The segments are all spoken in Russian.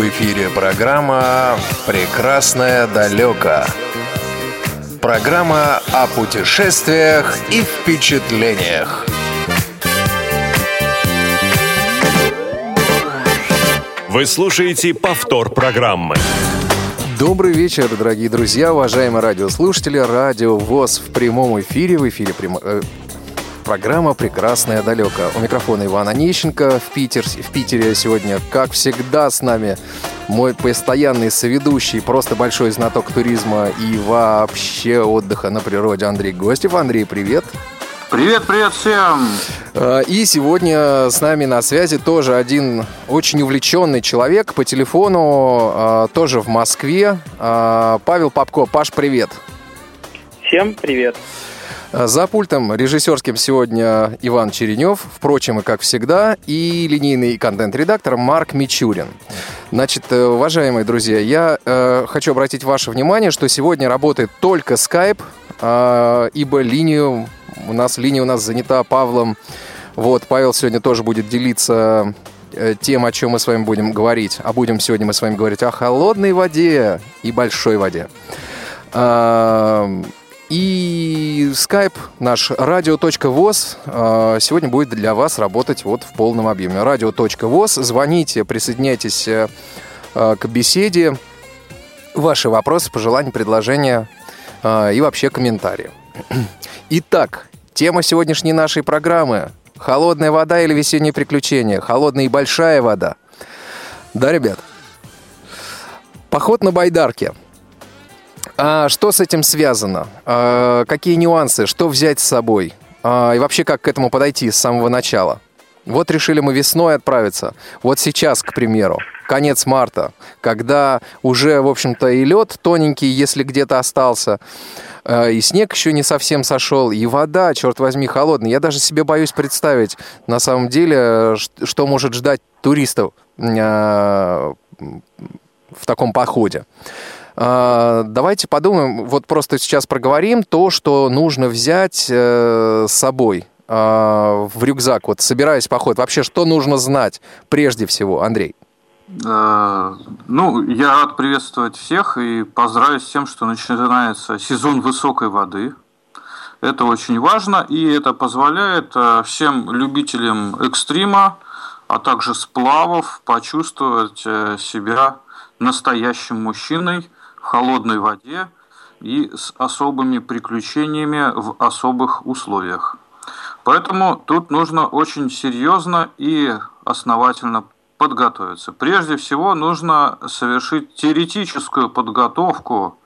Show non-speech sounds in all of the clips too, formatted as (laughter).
В эфире программа «Прекрасное далеко». Программа о путешествиях и впечатлениях. Вы слушаете повтор программы. Добрый вечер, дорогие друзья, уважаемые радиослушатели. Радио ВОЗ в прямом эфире. В эфире прям... программа «Прекрасная далеко». У микрофона Иван Онищенко в, Питер, в Питере сегодня, как всегда, с нами мой постоянный соведущий, просто большой знаток туризма и вообще отдыха на природе Андрей Гостев. Андрей, привет! Привет, привет всем! А, и сегодня с нами на связи тоже один очень увлеченный человек по телефону, а, тоже в Москве. А, Павел Попко. Паш, привет! Всем привет! За пультом режиссерским сегодня Иван Черенев, впрочем, и как всегда, и линейный контент-редактор Марк Мичурин. Значит, э, уважаемые друзья, я э, хочу обратить ваше внимание, что сегодня работает только Skype, э, ибо линию у нас линия у нас занята Павлом. Вот, Павел сегодня тоже будет делиться э, тем, о чем мы с вами будем говорить. А будем сегодня мы с вами говорить о холодной воде и большой воде. И Skype наш radio.voz а, сегодня будет для вас работать вот в полном объеме. Radio.voz, звоните, присоединяйтесь э, а, к беседе. Ваши вопросы, пожелания, предложения а, и вообще комментарии. (clears throat) Итак, тема сегодняшней нашей программы – холодная вода или весенние приключения, холодная и большая вода. Да, ребят? Поход на байдарке – а что с этим связано? А какие нюансы? Что взять с собой? А, и вообще, как к этому подойти с самого начала? Вот решили мы весной отправиться. Вот сейчас, к примеру, конец марта, когда уже, в общем-то, и лед тоненький, если где-то остался, а, и снег еще не совсем сошел, и вода, черт возьми, холодная. Я даже себе боюсь представить, на самом деле, что может ждать туристов а, в таком походе. А, давайте подумаем, вот просто сейчас проговорим то, что нужно взять э, с собой а, в рюкзак, вот собираясь в поход. Вообще, что нужно знать прежде всего, Андрей? А, ну, я рад приветствовать всех и поздравить с тем, что начинается сезон высокой воды. Это очень важно, и это позволяет всем любителям экстрима, а также сплавов почувствовать э, себя настоящим мужчиной – холодной воде и с особыми приключениями в особых условиях. Поэтому тут нужно очень серьезно и основательно подготовиться. Прежде всего нужно совершить теоретическую подготовку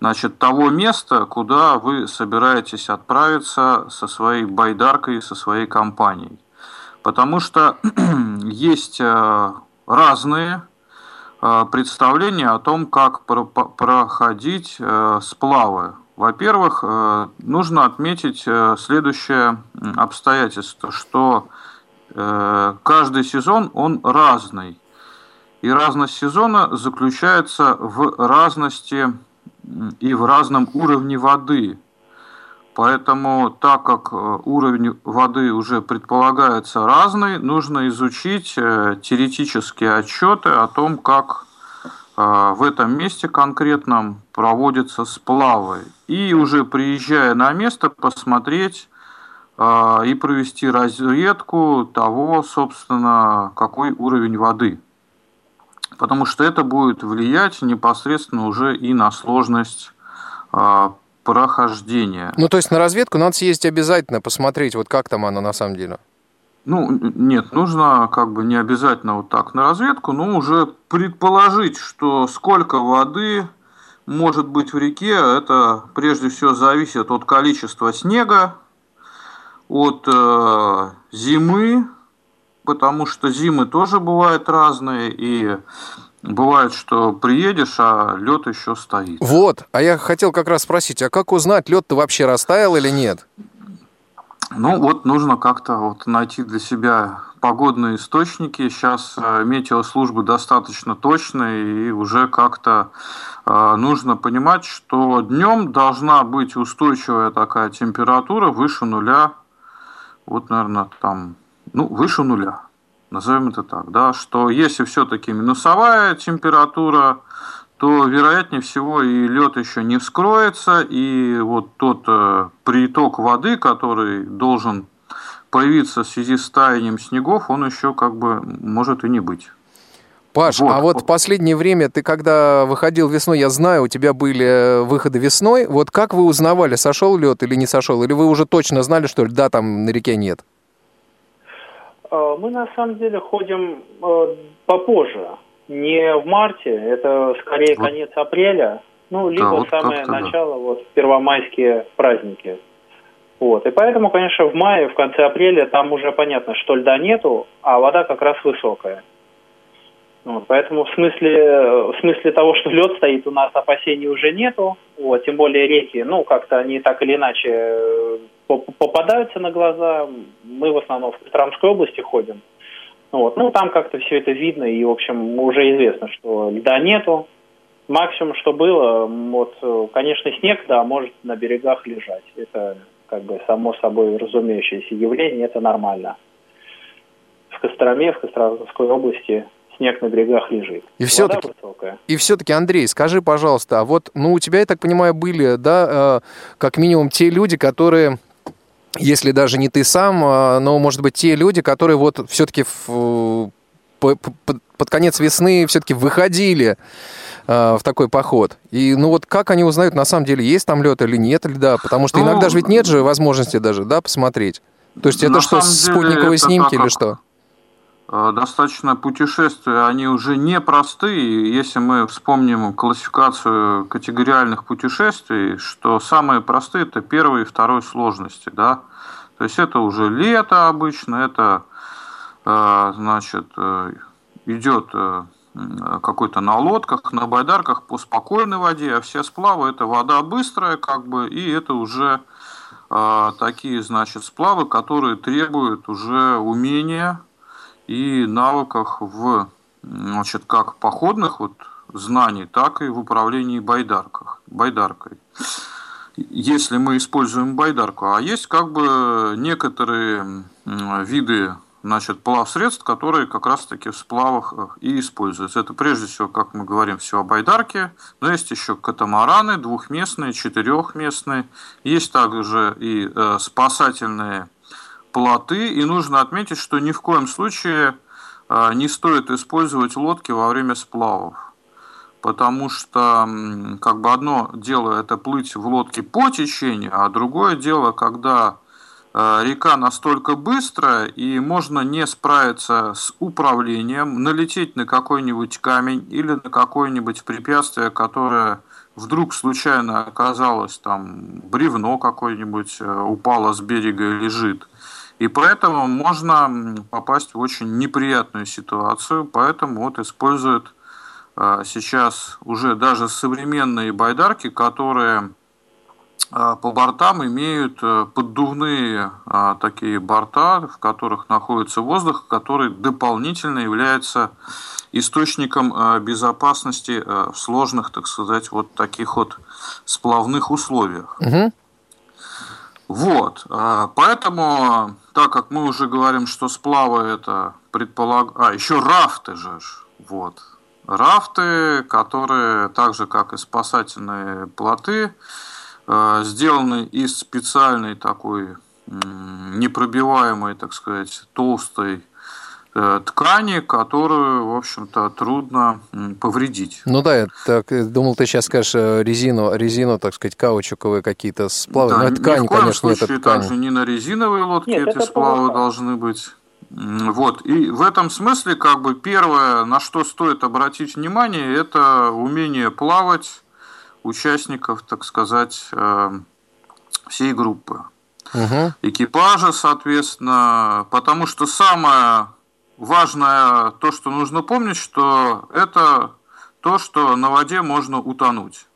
значит, того места, куда вы собираетесь отправиться со своей байдаркой, со своей компанией. Потому что (clears throat) есть э, разные представление о том, как проходить э, сплавы. Во-первых, э, нужно отметить следующее обстоятельство, что каждый сезон он разный. И разность сезона заключается в разности и в разном уровне воды. Поэтому, так как э, уровень воды уже предполагается разный, нужно изучить э, теоретические отчеты о том, как э, в этом месте конкретном проводятся сплавы. И уже приезжая на место, посмотреть и провести разведку того, собственно, какой уровень воды. Потому что это будет влиять непосредственно уже и на сложность прохождения. Ну, то есть на разведку надо съездить обязательно, посмотреть, вот как там оно на самом деле. Ну, нет, нужно как бы не обязательно вот так на разведку, но уже предположить, что сколько воды может быть в реке, это прежде всего зависит от количества снега, от э, зимы, потому что зимы тоже бывают разные, и Бывает, что приедешь, а лед еще стоит. Вот, а я хотел как раз спросить, а как узнать, лед-то вообще растаял или нет? Ну вот нужно как-то вот найти для себя погодные источники. Сейчас э, метеослужбы достаточно точные и уже как-то э, нужно понимать, что днем должна быть устойчивая такая температура выше нуля. Вот, наверное, там, ну, выше нуля. Назовем это так, да, что если все-таки минусовая температура, то вероятнее всего и лед еще не вскроется, и вот тот э, приток воды, который должен появиться в связи с таянием снегов, он еще как бы может и не быть. Паш, вот. а вот в последнее время ты когда выходил весной, я знаю, у тебя были э, выходы весной. Вот как вы узнавали, сошел лед или не сошел? Или вы уже точно знали, что льда там на реке нет? Э, мы на самом деле ходим э, попозже. Не в марте, это скорее вот. конец апреля. Ну, либо да, вот самое начало, да. вот первомайские праздники. Вот. И поэтому, конечно, в мае, в конце апреля там уже понятно, что льда нету, а вода как раз высокая. Вот, поэтому в смысле, в смысле того, что лед стоит, у нас опасений уже нету. Вот, тем более реки, ну, как-то они так или иначе попадаются на глаза. Мы в основном в Костромской области ходим. Вот, ну, там как-то все это видно, и, в общем, уже известно, что льда нету. Максимум, что было, вот, конечно, снег, да, может на берегах лежать. Это как бы само собой разумеющееся явление, это нормально. В Костроме, в Костромской области снег на берегах лежит. И все-таки, и все-таки, Андрей, скажи, пожалуйста, а вот, ну, у тебя, я так понимаю, были, да, э, как минимум те люди, которые если даже не ты сам, э, но, может быть, те люди, которые вот все-таки под, конец весны все-таки выходили э, в такой поход. И ну вот как они узнают, на самом деле, есть там лед или нет льда? Потому что ну, иногда же ведь нет же возможности даже, да, посмотреть. То есть это что, спутниковые снимки или что? Э, достаточно путешествия, они уже не простые. Если мы вспомним классификацию категориальных путешествий, что самые простые это первой и второй сложности, да. То есть это уже лето обычно, это э, значит э, идет какой-то на лодках, на байдарках по спокойной воде, а все сплавы это вода быстрая, как бы, и это уже такие, значит, сплавы, которые требуют уже умения и навыках в, значит, как походных вот знаний, так и в управлении байдарках, байдаркой. Если мы используем байдарку, а есть как бы некоторые виды значит, плавсредств, которые как раз-таки в сплавах э, и используются. Это прежде всего, как мы говорим, все о байдарке, но есть еще катамараны, двухместные, четырехместные. Есть также и э, спасательные плоты, и нужно отметить, что ни в коем случае а, не стоит использовать лодки во время сплавов. Потому что как бы одно дело это плыть в лодке по течению, а другое дело, когда а, река настолько быстрая и можно не справиться с управлением, налететь на какой-нибудь камень или на какое-нибудь препятствие, которое вдруг случайно оказалось там бревно какое-нибудь э, упало с берега и лежит. И поэтому можно попасть в очень неприятную ситуацию, поэтому вот используют а, сейчас уже даже современные байдарки, которые а, по бортам имеют э, поддувные а, такие борта, в которых находится воздух, который дополнительно является источником безопасности в сложных, так сказать, вот таких вот сплавных условиях. Угу. Вот, поэтому так как мы уже говорим, что сплавы это предполаг... А, еще рафты же. Вот. Рафты, которые так же, как и спасательные плоты, э, сделаны из специальной такой непробиваемой, так сказать, толстой ткани, которую, в общем-то, трудно повредить. Ну да, я так э, думал, ты сейчас скажешь э, резину, резину, так сказать, каучуковые какие-то сплавы. Да, Но ткань, ни в коем конечно, случае нет, ткань. также не на резиновые лодки нет, эти сплавы плохо. должны быть. Вот. И в этом смысле, как бы, первое, на что стоит обратить внимание, это умение плавать участников, так сказать, всей группы. Угу. Экипажа, соответственно, потому что самое важное то, что нужно помнить, что это то, что на воде можно утонуть.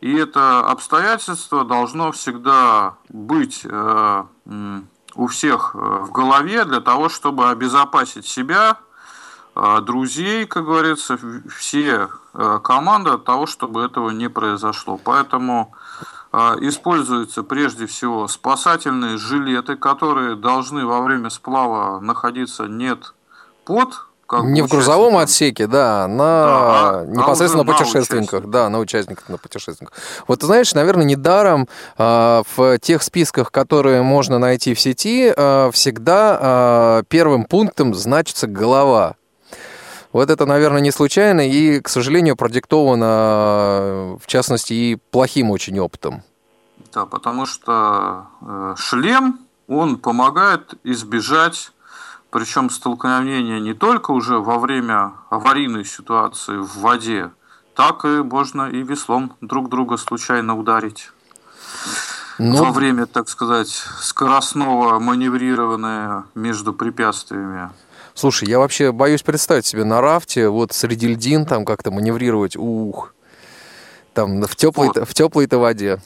И это обстоятельство должно всегда быть э, у всех э, в голове для того, чтобы обезопасить себя, э, друзей, как говорится, все команды от того, чтобы этого не произошло. Поэтому используются прежде всего спасательные жилеты, которые должны во время сплава находиться нет под как не в грузовом отсеке, да, на да, а непосредственно на путешественниках, на да, на участниках, на путешественниках. Вот ты знаешь, наверное, недаром э, в тех списках, которые можно найти в сети, э, всегда э, первым пунктом значится голова. Вот это, наверное, не случайно и, к сожалению, продиктовано, в частности, и плохим очень опытом. Да, потому что э, шлем, он помогает избежать причем столкновение не только уже во время аварийной ситуации в воде, так и можно и веслом друг друга случайно ударить. Но... Во время, так сказать, скоростного маневрирования между препятствиями. Слушай, я вообще боюсь представить себе на рафте, вот среди льдин там как-то маневрировать, ух, там в теплой, вот. в теплой-то воде.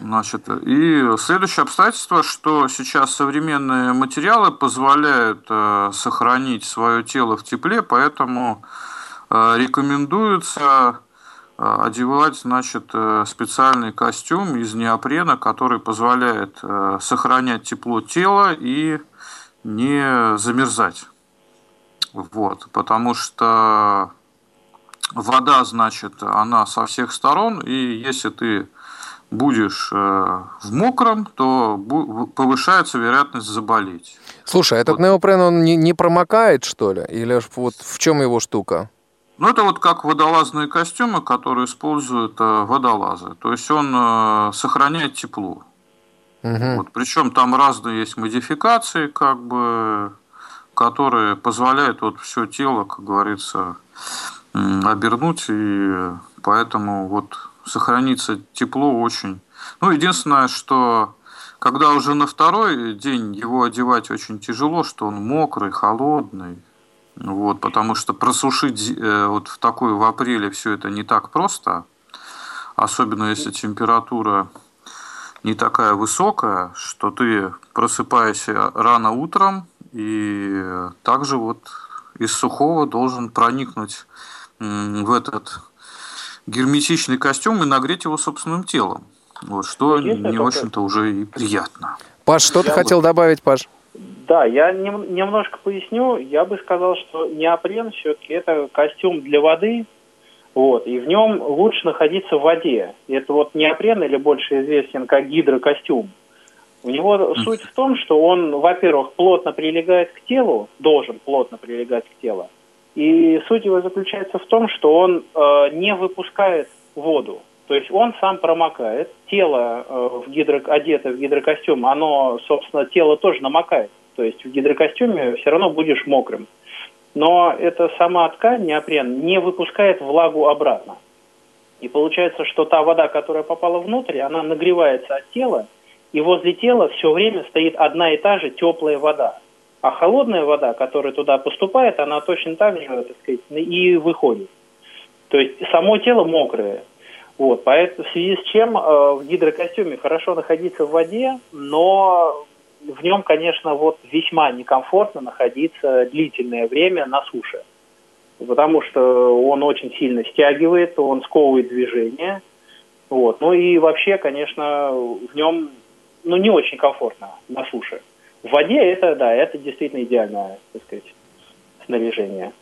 Значит, и следующее обстоятельство, что сейчас современные материалы позволяют э, сохранить свое тело в тепле, поэтому э, рекомендуется э, одевать значит, э, специальный костюм из неопрена, который позволяет э, сохранять тепло тела и не замерзать. Вот, потому что вода, значит, она со всех сторон, и если ты будешь э, в мокром, то повышается вероятность заболеть. Слушай, этот вот. неопрен, он не, не промокает, что ли? Или вот в чем его штука? Ну, это вот как водолазные костюмы, которые используют э, водолазы. То есть он э, сохраняет тепло. Угу. Вот, причем там разные есть модификации, как бы, которые позволяют вот все тело, как говорится, обернуть, и поэтому вот сохранится тепло очень. Ну, единственное, что когда уже на второй день его одевать очень тяжело, что он мокрый, холодный. Вот, потому что просушить э, вот в такой в апреле все это не так просто, особенно если температура не такая высокая, что ты просыпаешься рано утром и также вот из сухого должен проникнуть в этот герметичный костюм и нагреть его собственным телом. Вот, что Единственное, не очень-то уже и приятно. Паш, что ты хотел добавить, Паш? Да, я нем, немножко поясню. Я бы сказал, что неопрен все-таки это костюм для воды, вот, и в нем лучше находиться в воде. Это вот неопрен или больше известен как гидрокостюм. У него суть в том, что он, во-первых, плотно прилегает к телу, должен плотно прилегать к телу, и суть его заключается в том, что он э, не выпускает воду. То есть он сам промокает. Тело э, в гидро... одето в гидрокостюм, оно, собственно, тело тоже намокает. То есть в гидрокостюме все равно будешь мокрым. Но эта сама ткань, неопрен, не выпускает влагу обратно. И получается, что та вода, которая попала внутрь, она нагревается от тела, и возле тела все время стоит одна и та же теплая вода. А холодная вода, которая туда поступает, она точно так же, так сказать, и выходит. То есть само тело мокрое. Вот, поэтому в связи с чем э, в гидрокостюме хорошо находиться в воде, но в нем, конечно, вот весьма некомфортно находиться длительное время на суше. Потому что он очень сильно стягивает, он сковывает движение. Вот. Ну и вообще, конечно, в нем ну, не очень комфортно на суше. В воде это, да, это действительно идеальное, так сказать, снаряжение.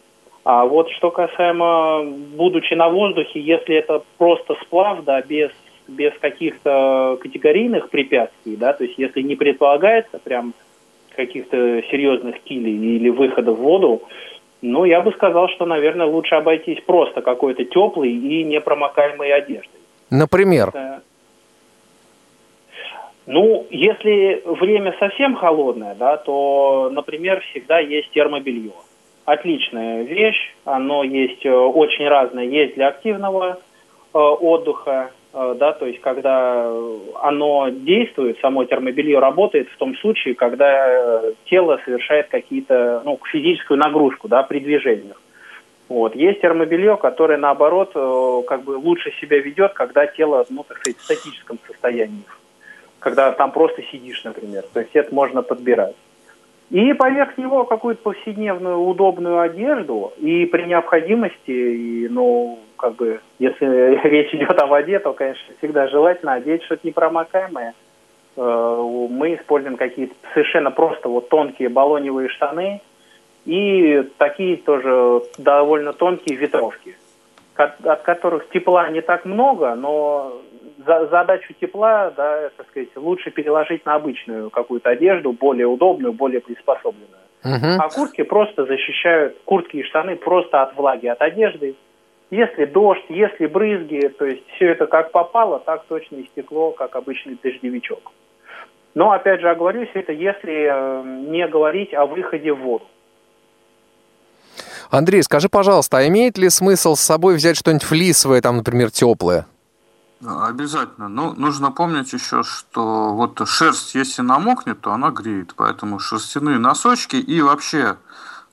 А вот что касаемо, будучи на воздухе, если это просто сплав, да, без, без каких-то категорийных препятствий, да, то есть если не предполагается прям каких-то серьезных килей или выхода в воду, ну, я бы сказал, что, наверное, лучше обойтись просто какой-то теплой и непромокаемой одеждой. Например? Это, ну, если время совсем холодное, да, то, например, всегда есть термобелье. Отличная вещь, оно есть э, очень разное. Есть для активного э, отдыха, э, да, то есть когда оно действует, само термобелье работает в том случае, когда э, тело совершает какие-то, ну, физическую нагрузку, да, при движениях. Вот. Есть термобелье, которое, наоборот, э, как бы лучше себя ведет, когда тело, ну, так сказать, в статическом состоянии когда там просто сидишь, например. То есть это можно подбирать. И поверх него какую-то повседневную удобную одежду, и при необходимости, и, ну, как бы, если (laughs) речь идет о воде, то, конечно, всегда желательно одеть что-то непромокаемое. Э, мы используем какие-то совершенно просто вот тонкие баллоневые штаны и такие тоже довольно тонкие ветровки, от которых тепла не так много, но за, задачу тепла, да, так сказать, лучше переложить на обычную какую-то одежду, более удобную, более приспособленную. Uh-huh. А куртки просто защищают, куртки и штаны просто от влаги, от одежды. Если дождь, если брызги, то есть все это как попало, так точно и стекло, как обычный дождевичок. Но, опять же, оговорюсь, это если э, не говорить о выходе в воду. Андрей, скажи, пожалуйста, а имеет ли смысл с собой взять что-нибудь флисовое, там, например, теплое? Обязательно. Ну, нужно помнить еще, что вот шерсть, если намокнет, то она греет. Поэтому шерстяные носочки и вообще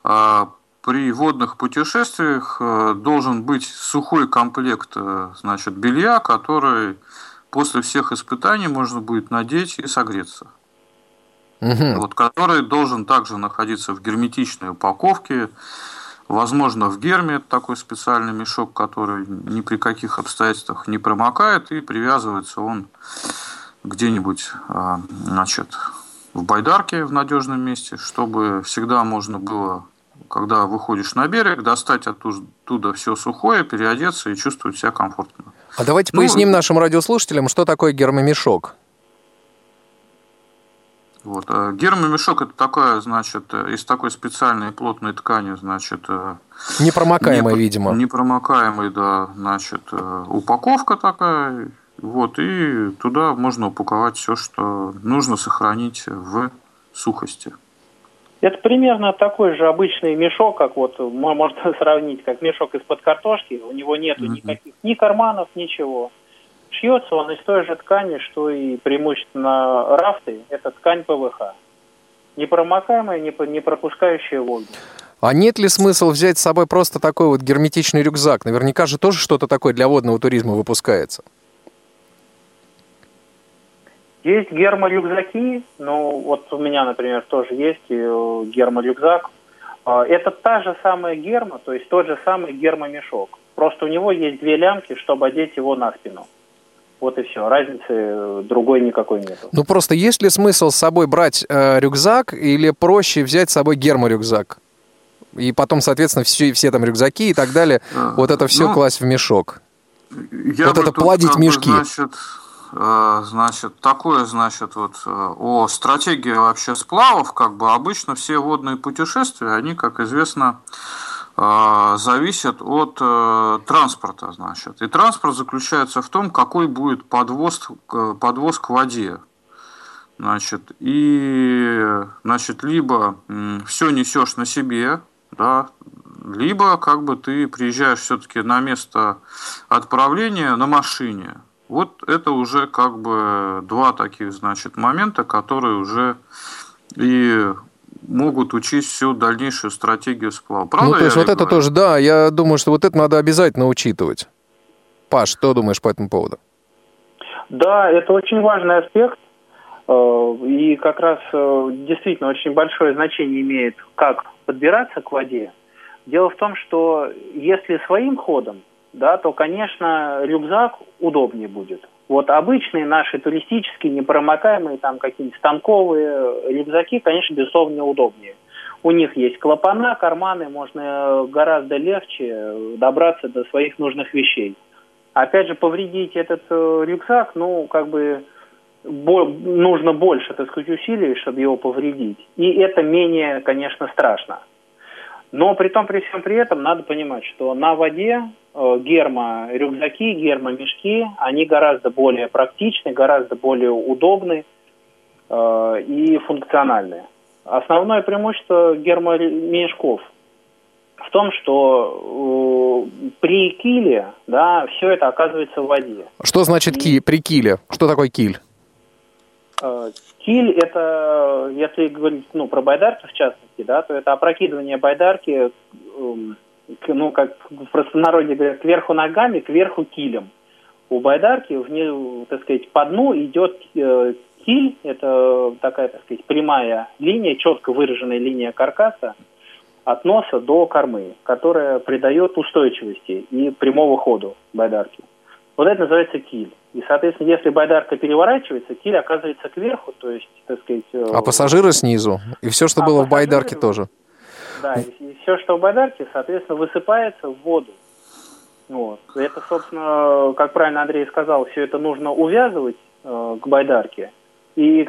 э, при водных путешествиях э, должен быть сухой комплект э, значит, белья, который после всех испытаний можно будет надеть и согреться. Угу. Вот, который должен также находиться в герметичной упаковке. Возможно, в герме такой специальный мешок, который ни при каких обстоятельствах не промокает, и привязывается он где-нибудь а, значит, в байдарке в надежном месте, чтобы всегда можно было, когда выходишь на берег, достать оттуда все сухое, переодеться и чувствовать себя комфортно. А давайте ну, поясним нашим радиослушателям, что такое гермомешок. Вот. Э, Гермомешок это такая, значит, э, из такой специальной плотной ткани, значит... Э, непромокаемая, не, видимо. Непромокаемая, да, значит, упаковка такая. Вот, и туда можно упаковать все, что нужно сохранить в сухости. Это примерно такой же обычный мешок, как вот можно (laughs) сравнить, как мешок из-под картошки. У него нет mm-hmm. никаких ни карманов, ничего. Шьется он из той же ткани, что и преимущественно рафты. Это ткань ПВХ. Непромокаемая, не пропускающая воду. А нет ли смысла взять с собой просто такой вот герметичный рюкзак? Наверняка же тоже что-то такое для водного туризма выпускается. Есть герморюкзаки, ну вот у меня, например, тоже есть э, герморюкзак. А, это та же самая герма, то есть тот же самый гермомешок. Просто у него есть две лямки, чтобы одеть его на спину. Вот и все. Разницы э, другой никакой нет. Ну просто есть ли смысл с собой брать э, рюкзак или проще взять с собой герморюкзак? И потом, соответственно, все, все там рюкзаки и так далее, а, вот это все ну, класть в мешок. Я вот это плодить мешки. Бы, значит, э, значит, такое, значит, вот э, о стратегии вообще сплавов, как бы обычно все водные путешествия, они, как известно, а, зависит от э, транспорта, значит. И транспорт заключается в том, какой будет подвоз, подвоз к воде. Значит, и, значит, либо все несешь на себе, да, либо как бы ты приезжаешь все-таки на место отправления на машине. Вот это уже как бы два таких, значит, момента, которые уже и могут учить всю дальнейшую стратегию сплава. Правда ну, то есть вот это тоже, да, я думаю, что вот это надо обязательно учитывать. Паш, что думаешь по этому поводу? Да, это очень важный аспект. Э, и как раз э, действительно очень большое значение имеет, как подбираться к воде. Дело в том, что если своим ходом, да, то, конечно, рюкзак удобнее будет. Вот обычные наши туристические, непромокаемые, там какие-нибудь станковые рюкзаки, конечно, безусловно, удобнее. У них есть клапана, карманы, можно гораздо легче добраться до своих нужных вещей. Опять же, повредить этот э, рюкзак, ну, как бы бо- нужно больше, так сказать, усилий, чтобы его повредить. И это менее, конечно, страшно. Но при том, при всем при этом надо понимать, что на воде э, гермо-рюкзаки, гермо-мешки, они гораздо более практичны, гораздо более удобны э, и функциональны. Основное преимущество гермомешков в том, что э, при киле, да, все это оказывается в воде. Что значит и... ки при киле? Что такое киль? Э, киль – это, если говорить ну, про байдарки в частности, да, то это опрокидывание байдарки, эм, ну, как в простонародье говорят, кверху ногами, кверху килем. У байдарки, вне, так сказать, по дну идет э, киль – это такая, так сказать, прямая линия, четко выраженная линия каркаса от носа до кормы, которая придает устойчивости и прямого ходу байдарки. Вот это называется киль. И, соответственно, если байдарка переворачивается, киль оказывается кверху, то есть, так сказать... Э, а пассажиры снизу. И все, что а было в байдарке тоже. Да, и, и все, что в байдарке, соответственно, высыпается в воду. Вот. Это, собственно, как правильно Андрей сказал, все это нужно увязывать э, к байдарке. И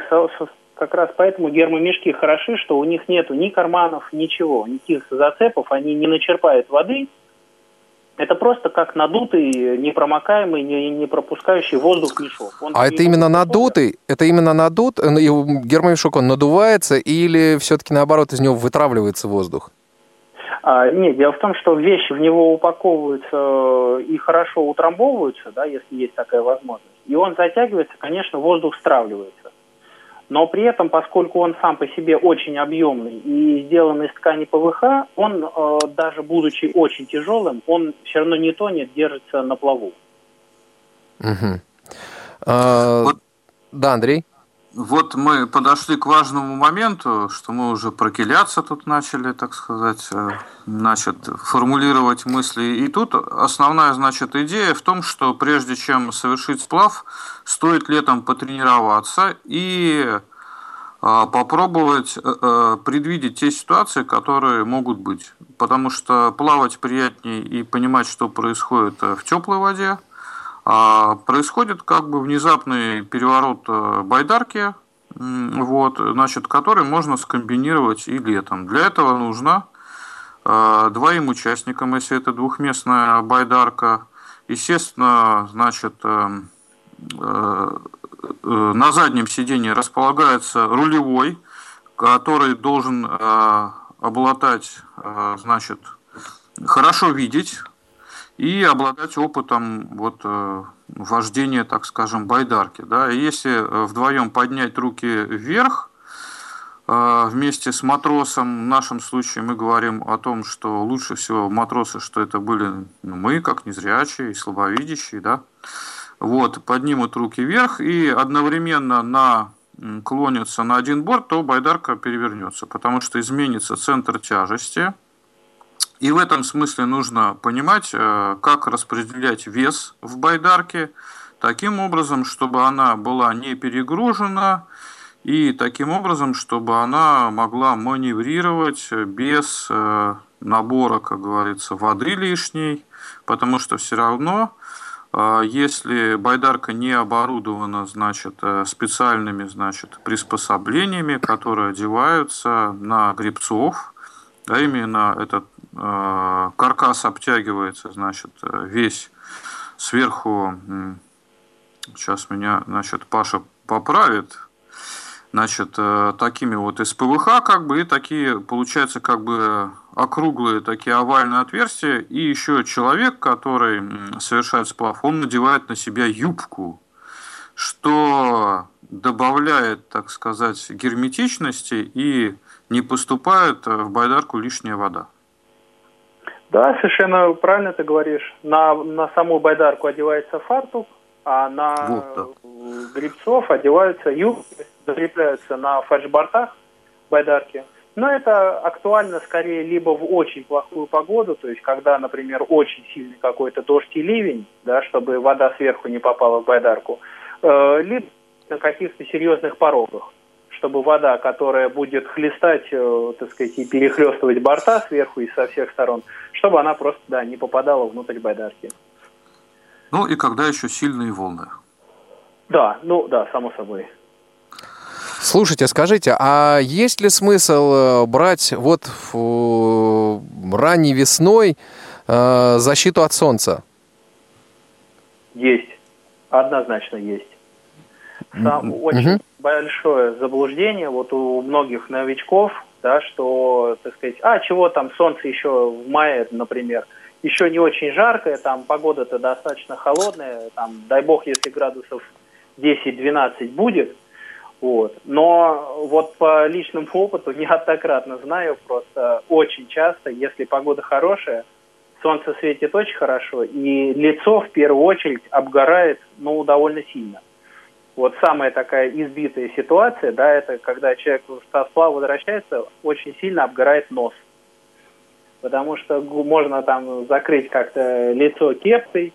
как раз поэтому гермомешки хороши, что у них нету ни карманов, ничего, никаких зацепов, они не начерпают воды. Это просто как надутый, непромокаемый, не, не пропускающий воздух мешок. Он а это именно надутый? Это именно надут? Э, гермомешок, он надувается или все-таки наоборот из него вытравливается воздух? А, нет, дело в том, что вещи в него упаковываются и хорошо утрамбовываются, да, если есть такая возможность. И он затягивается, конечно, воздух стравливается. Но при этом, поскольку он сам по себе очень объемный и сделан из ткани ПВХ, он, э, даже будучи очень тяжелым, он все равно не тонет, держится на плаву. Угу. А, вот, да, Андрей? Вот мы подошли к важному моменту, что мы уже прокиляться тут начали, так сказать, э, значит, формулировать мысли. И тут основная, значит, идея в том, что прежде чем совершить сплав, стоит летом потренироваться и э, попробовать э, предвидеть те ситуации, которые могут быть. Потому что плавать приятнее и понимать, что происходит в теплой воде – происходит как бы внезапный переворот э, байдарки, вот, значит, который можно скомбинировать и летом. Для этого нужно э, двоим участникам, если это двухместная байдарка, естественно, значит, э, на заднем сиденье располагается рулевой, который должен обладать, значит, хорошо видеть и обладать опытом вот, э, вождения, так скажем, байдарки. Да? Если э, вдвоем поднять руки вверх, э, вместе с матросом, в нашем случае мы говорим о том, что лучше всего матросы, что это были ну, мы, как незрячие и слабовидящие, да, вот, поднимут руки вверх и одновременно на клонятся на один борт, то байдарка перевернется, потому что изменится центр тяжести – и в этом смысле нужно понимать, э, как распределять вес в байдарке таким образом, чтобы она была не перегружена, и таким образом, чтобы она могла маневрировать без э, набора, как говорится, воды лишней, потому что все равно, э, если байдарка не оборудована, значит, специальными, значит, приспособлениями, которые одеваются на гребцов, да, именно этот каркас обтягивается, значит, э, весь сверху, сейчас меня, значит, Паша поправит, значит, э, такими вот из ПВХ, как бы, и такие, получается, как бы округлые такие овальные отверстия, и еще человек, который совершает сплав, он надевает на себя юбку, что добавляет, так сказать, герметичности и не поступает в байдарку лишняя вода. Да, совершенно правильно ты говоришь. На, на саму байдарку одевается фартук, а на вот, грибцов одеваются юбки, закрепляются на фальшбортах байдарки. Но это актуально скорее либо в очень плохую погоду, то есть когда, например, очень сильный какой-то дождь и ливень, да, чтобы вода сверху не попала в байдарку, э, либо на каких-то серьезных порогах чтобы вода, которая будет хлестать, э, так сказать, и перехлестывать борта сверху и со всех сторон, чтобы она просто, да, не попадала внутрь байдарки. Ну и когда еще сильные волны. Да, ну да, само собой. Слушайте, скажите, а есть ли смысл э, брать вот ранней весной э, защиту от солнца? Есть, однозначно есть. Сам, mm-hmm. Очень большое заблуждение вот у многих новичков, да, что, так сказать, а чего там, солнце еще в мае, например, еще не очень жаркое, там погода-то достаточно холодная, там, дай бог, если градусов 10-12 будет, вот. Но вот по личному опыту (laughs) неоднократно знаю, просто очень часто, если погода хорошая, солнце светит очень хорошо, и лицо в первую очередь обгорает, ну, довольно сильно. Вот самая такая избитая ситуация, да, это когда человек со сплава возвращается, очень сильно обгорает нос. Потому что можно там закрыть как-то лицо кепкой,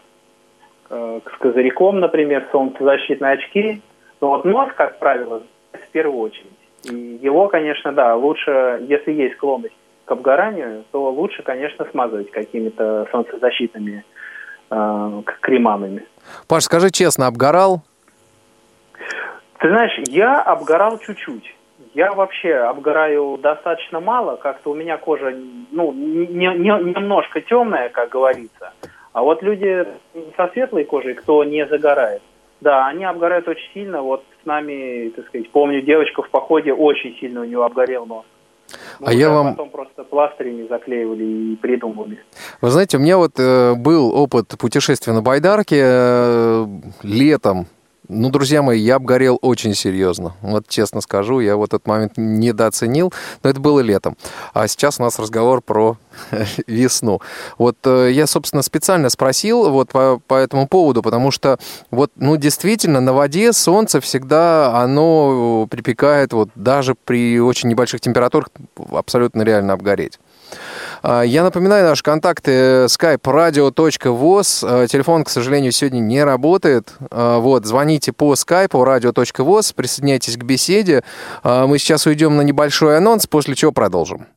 э, с козырьком, например, солнцезащитные очки. Но вот нос, как правило, в первую очередь. И его, конечно, да, лучше, если есть склонность к обгоранию, то лучше, конечно, смазывать какими-то солнцезащитными э, кремами. Паш, скажи честно, обгорал? Ты знаешь, я обгорал чуть-чуть. Я вообще обгораю достаточно мало, как-то у меня кожа, ну, не, не, немножко темная, как говорится. А вот люди со светлой кожей, кто не загорает, да, они обгорают очень сильно. Вот с нами, так сказать, помню, девочка в походе очень сильно у нее обгорел нос. Мы а я вам... потом просто пластырями заклеивали и придумывали. Вы знаете, у меня вот э, был опыт путешествия на Байдарке э, летом ну, друзья мои, я обгорел очень серьезно. Вот честно скажу, я вот этот момент недооценил, но это было летом. А сейчас у нас разговор про (laughs) весну. Вот э, я, собственно, специально спросил вот по, по этому поводу, потому что вот, ну, действительно, на воде солнце всегда, оно припекает вот даже при очень небольших температурах абсолютно реально обгореть. А, я напоминаю наши контакты skype radio.voz. А, телефон, к сожалению, сегодня не работает. А, вот, звоните по skype radio.voz, присоединяйтесь к беседе. Мы сейчас уйдем на небольшой анонс, после чего продолжим.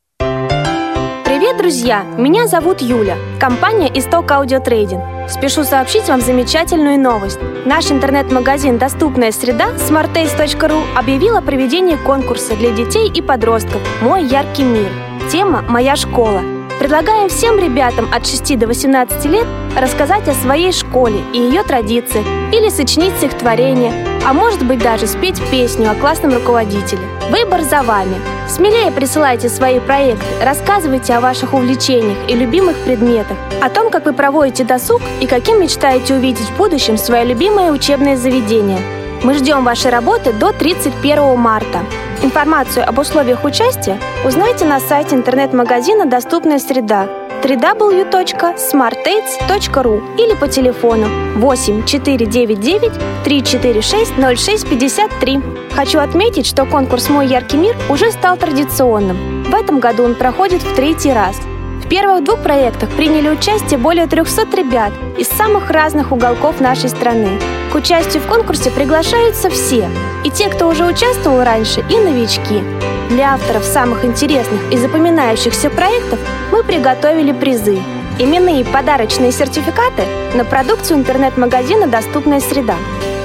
Привет, друзья! Меня зовут Юля, компания «Исток Аудиотрейдинг». Спешу сообщить вам замечательную новость. Наш интернет-магазин «Доступная среда» smartace.ru объявил о проведении конкурса для детей и подростков «Мой яркий мир». Тема «Моя школа». Предлагаем всем ребятам от 6 до 18 лет рассказать о своей школе и ее традициях или сочинить стихотворение, а может быть даже спеть песню о классном руководителе. Выбор за вами. Смелее присылайте свои проекты, рассказывайте о ваших увлечениях и любимых предметах, о том, как вы проводите досуг и каким мечтаете увидеть в будущем свое любимое учебное заведение. Мы ждем вашей работы до 31 марта. Информацию об условиях участия узнайте на сайте интернет-магазина «Доступная среда» www.smartates.ru или по телефону 8 499 346 0653. Хочу отметить, что конкурс «Мой яркий мир» уже стал традиционным. В этом году он проходит в третий раз – первых двух проектах приняли участие более 300 ребят из самых разных уголков нашей страны. К участию в конкурсе приглашаются все, и те, кто уже участвовал раньше, и новички. Для авторов самых интересных и запоминающихся проектов мы приготовили призы. Именные подарочные сертификаты на продукцию интернет-магазина «Доступная среда».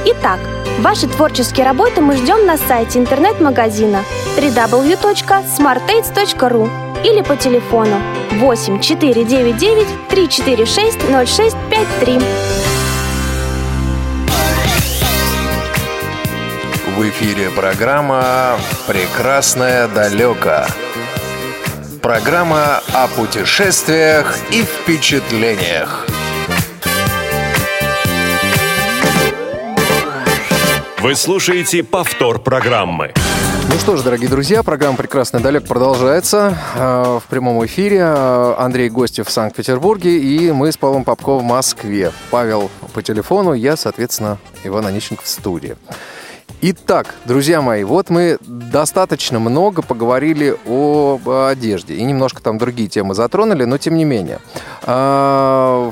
Итак, ваши творческие работы мы ждем на сайте интернет-магазина www.smartates.ru или по телефону 8 499 346 0653. В эфире программа «Прекрасное далеко». Программа о путешествиях и впечатлениях. Вы слушаете повтор программы. Ну что ж, дорогие друзья, программа «Прекрасный далек» продолжается э, в прямом эфире. Андрей Гостев в Санкт-Петербурге и мы с Павлом Попко в Москве. Павел по телефону, я, соответственно, Иван Онищенко в студии. Итак, друзья мои, вот мы достаточно много поговорили об одежде и немножко там другие темы затронули, но тем не менее. А,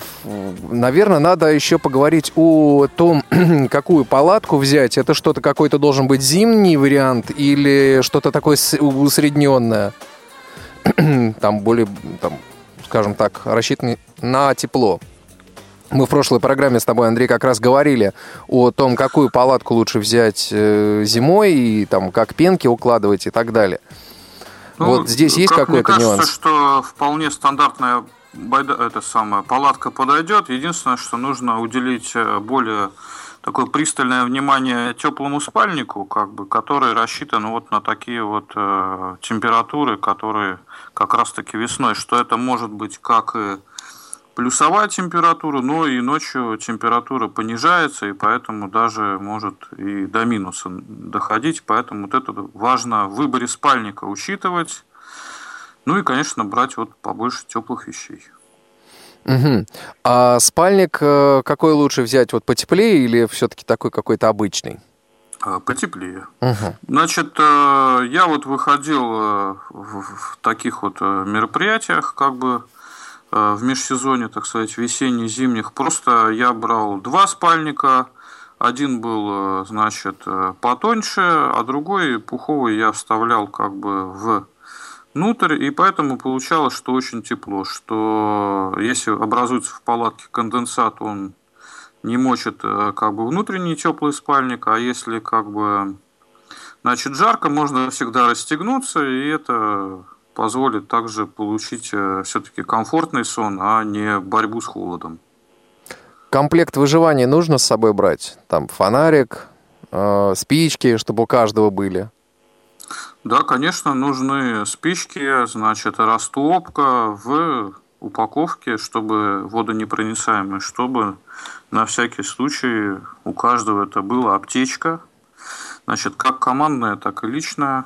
наверное, надо еще поговорить о том, (clears throat) какую палатку взять. Это что-то какой-то должен быть зимний вариант или что-то такое усредненное? (clears throat) Там более, там, скажем так, рассчитанный на тепло. Мы в прошлой программе с тобой, Андрей, как раз говорили о том, какую палатку лучше взять э, зимой, и там, как пенки укладывать и так далее. Ну, вот здесь есть какой-то мне кажется, что вполне стандартная байда, это самая палатка подойдет. Единственное, что нужно уделить э, более такое пристальное внимание теплому спальнику, как бы, который рассчитан вот на такие вот э, температуры, которые как раз-таки весной, что это может быть как и плюсовая температура, но и ночью температура понижается, и поэтому даже может и до минуса доходить. Поэтому вот это важно в выборе спальника учитывать. Ну и, конечно, брать вот побольше теплых вещей. Угу. А спальник э, какой лучше взять? Вот потеплее или все-таки такой какой-то обычный? А, потеплее. Угу. Значит, э, я вот выходил э, в таких вот мероприятиях, как бы в межсезонье, так сказать, весенне-зимних. Просто я брал два спальника. Один был, значит, потоньше, а другой пуховый я вставлял как бы в внутрь, и поэтому получалось, что очень тепло, что если образуется в палатке конденсат, он не мочит э, как бы внутренний теплый спальник, а если как бы значит жарко, можно всегда расстегнуться, и это позволит также получить э, все-таки комфортный сон, а не борьбу с холодом. Комплект выживания нужно с собой брать? Там фонарик, э, спички, чтобы у каждого были? Да, конечно, нужны спички, значит, растопка в упаковке, чтобы водонепроницаемые, чтобы на всякий случай у каждого это была аптечка, значит, как командная, так и личная.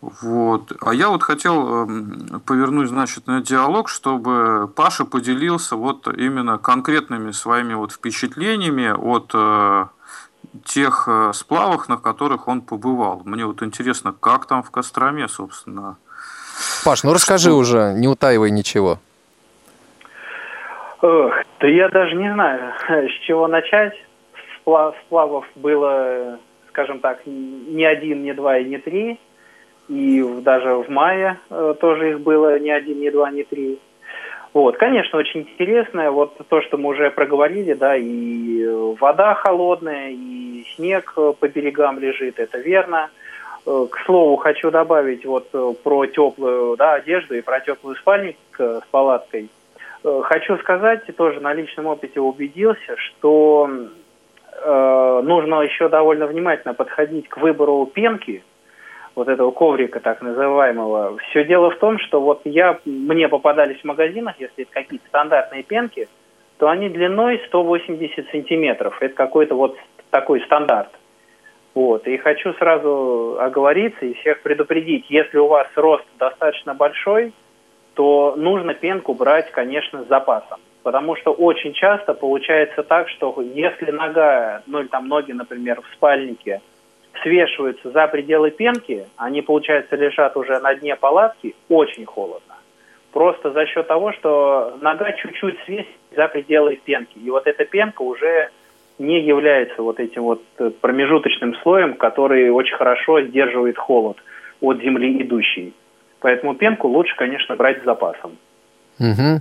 Вот. А я вот хотел эм, повернуть, значит, на диалог, чтобы Паша поделился вот именно конкретными своими вот впечатлениями от э, тех э, сплавах, на которых он побывал. Мне вот интересно, как там в Костроме, собственно. Паш, ну расскажи что... уже, не утаивай ничего. Ох, да я даже не знаю, с чего начать. Сплавов было, скажем так, не один, не два и не три. И даже в мае э, тоже их было не один, не два, не три. Вот, конечно, очень интересно. Вот то, что мы уже проговорили, да, и вода холодная, и снег по берегам лежит, это верно. Э, к слову, хочу добавить вот э, про теплую да, одежду и про теплый спальник с палаткой – Э, хочу сказать, тоже на личном опыте убедился, что э, нужно еще довольно внимательно подходить к выбору пенки, вот этого коврика так называемого. Все дело в том, что вот я, мне попадались в магазинах, если это какие-то стандартные пенки, то они длиной 180 сантиметров. Это какой-то вот такой стандарт. Вот. И хочу сразу оговориться и всех предупредить, если у вас рост достаточно большой – то нужно пенку брать, конечно, с запасом. Потому что очень часто получается так, что если нога, ну или там ноги, например, в спальнике свешиваются за пределы пенки, они, получается, лежат уже на дне палатки, очень холодно. Просто за счет того, что нога чуть-чуть свесит за пределы пенки. И вот эта пенка уже не является вот этим вот промежуточным слоем, который очень хорошо сдерживает холод от земли идущий. Поэтому пенку лучше, конечно, брать с запасом. Угу.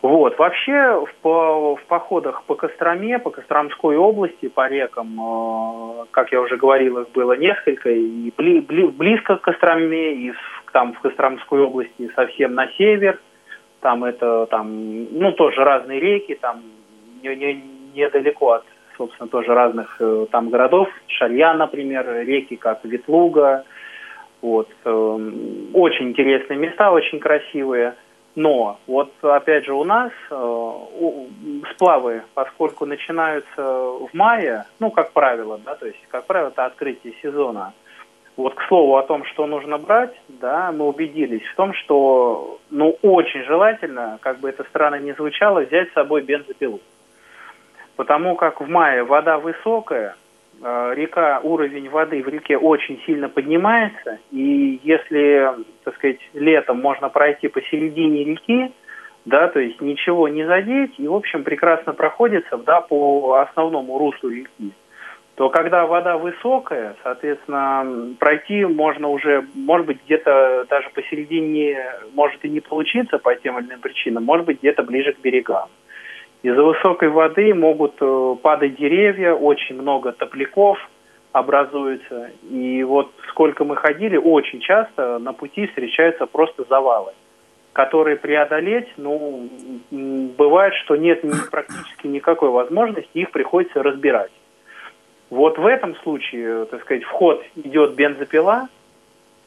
Вот. Вообще в, в походах по Костроме, по Костромской области, по рекам, э, как я уже говорил, их было несколько, и бли, бли, близко к Костроме, и в, там в Костромской области совсем на север. Там это, там, ну, тоже разные реки, там не, не, недалеко от, собственно, тоже разных э, там городов. Шалья, например, реки, как Ветлуга, вот. Эм, очень интересные места, очень красивые. Но вот опять же у нас э, сплавы, поскольку начинаются в мае, ну, как правило, да, то есть, как правило, это открытие сезона. Вот к слову о том, что нужно брать, да, мы убедились в том, что, ну, очень желательно, как бы это странно ни звучало, взять с собой бензопилу. Потому как в мае вода высокая, река, уровень воды в реке очень сильно поднимается, и если, так сказать, летом можно пройти посередине реки, да, то есть ничего не задеть, и, в общем, прекрасно проходится, да, по основному руслу реки, то когда вода высокая, соответственно, пройти можно уже, может быть, где-то даже посередине может и не получиться по тем или иным причинам, может быть, где-то ближе к берегам. Из-за высокой воды могут э, падать деревья, очень много топляков образуется. И вот сколько мы ходили, очень часто на пути встречаются просто завалы, которые преодолеть, ну, бывает, что нет практически никакой возможности, их приходится разбирать. Вот в этом случае, так сказать, вход идет бензопила,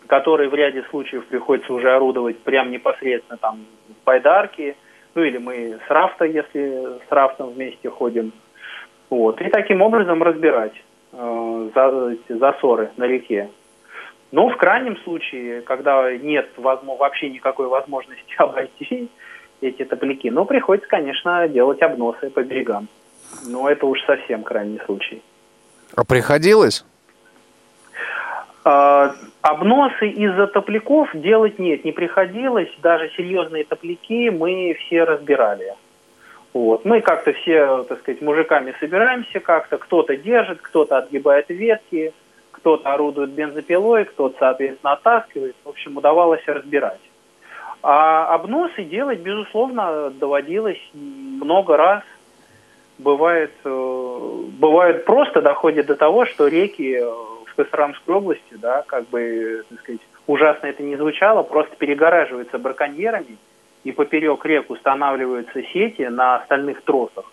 которой в ряде случаев приходится уже орудовать прямо непосредственно там в байдарке, ну или мы с рафта, если с рафтом вместе ходим. Вот. И таким образом разбирать э, за, засоры на реке. Но в крайнем случае, когда нет возможно, вообще никакой возможности (laughs) обойти эти топляки, ну, приходится, конечно, делать обносы по берегам. Но это уж совсем крайний случай. А приходилось? А, обносы из-за топляков делать нет, не приходилось. Даже серьезные топляки мы все разбирали. Вот. Мы как-то все, так сказать, мужиками собираемся как-то. Кто-то держит, кто-то отгибает ветки, кто-то орудует бензопилой, кто-то, соответственно, оттаскивает. В общем, удавалось разбирать. А обносы делать, безусловно, доводилось много раз. Бывает, э, бывает просто доходит до того, что реки э, Костромской области, да, как бы, так сказать, ужасно это не звучало, просто перегораживаются браконьерами, и поперек рек устанавливаются сети на остальных тросах.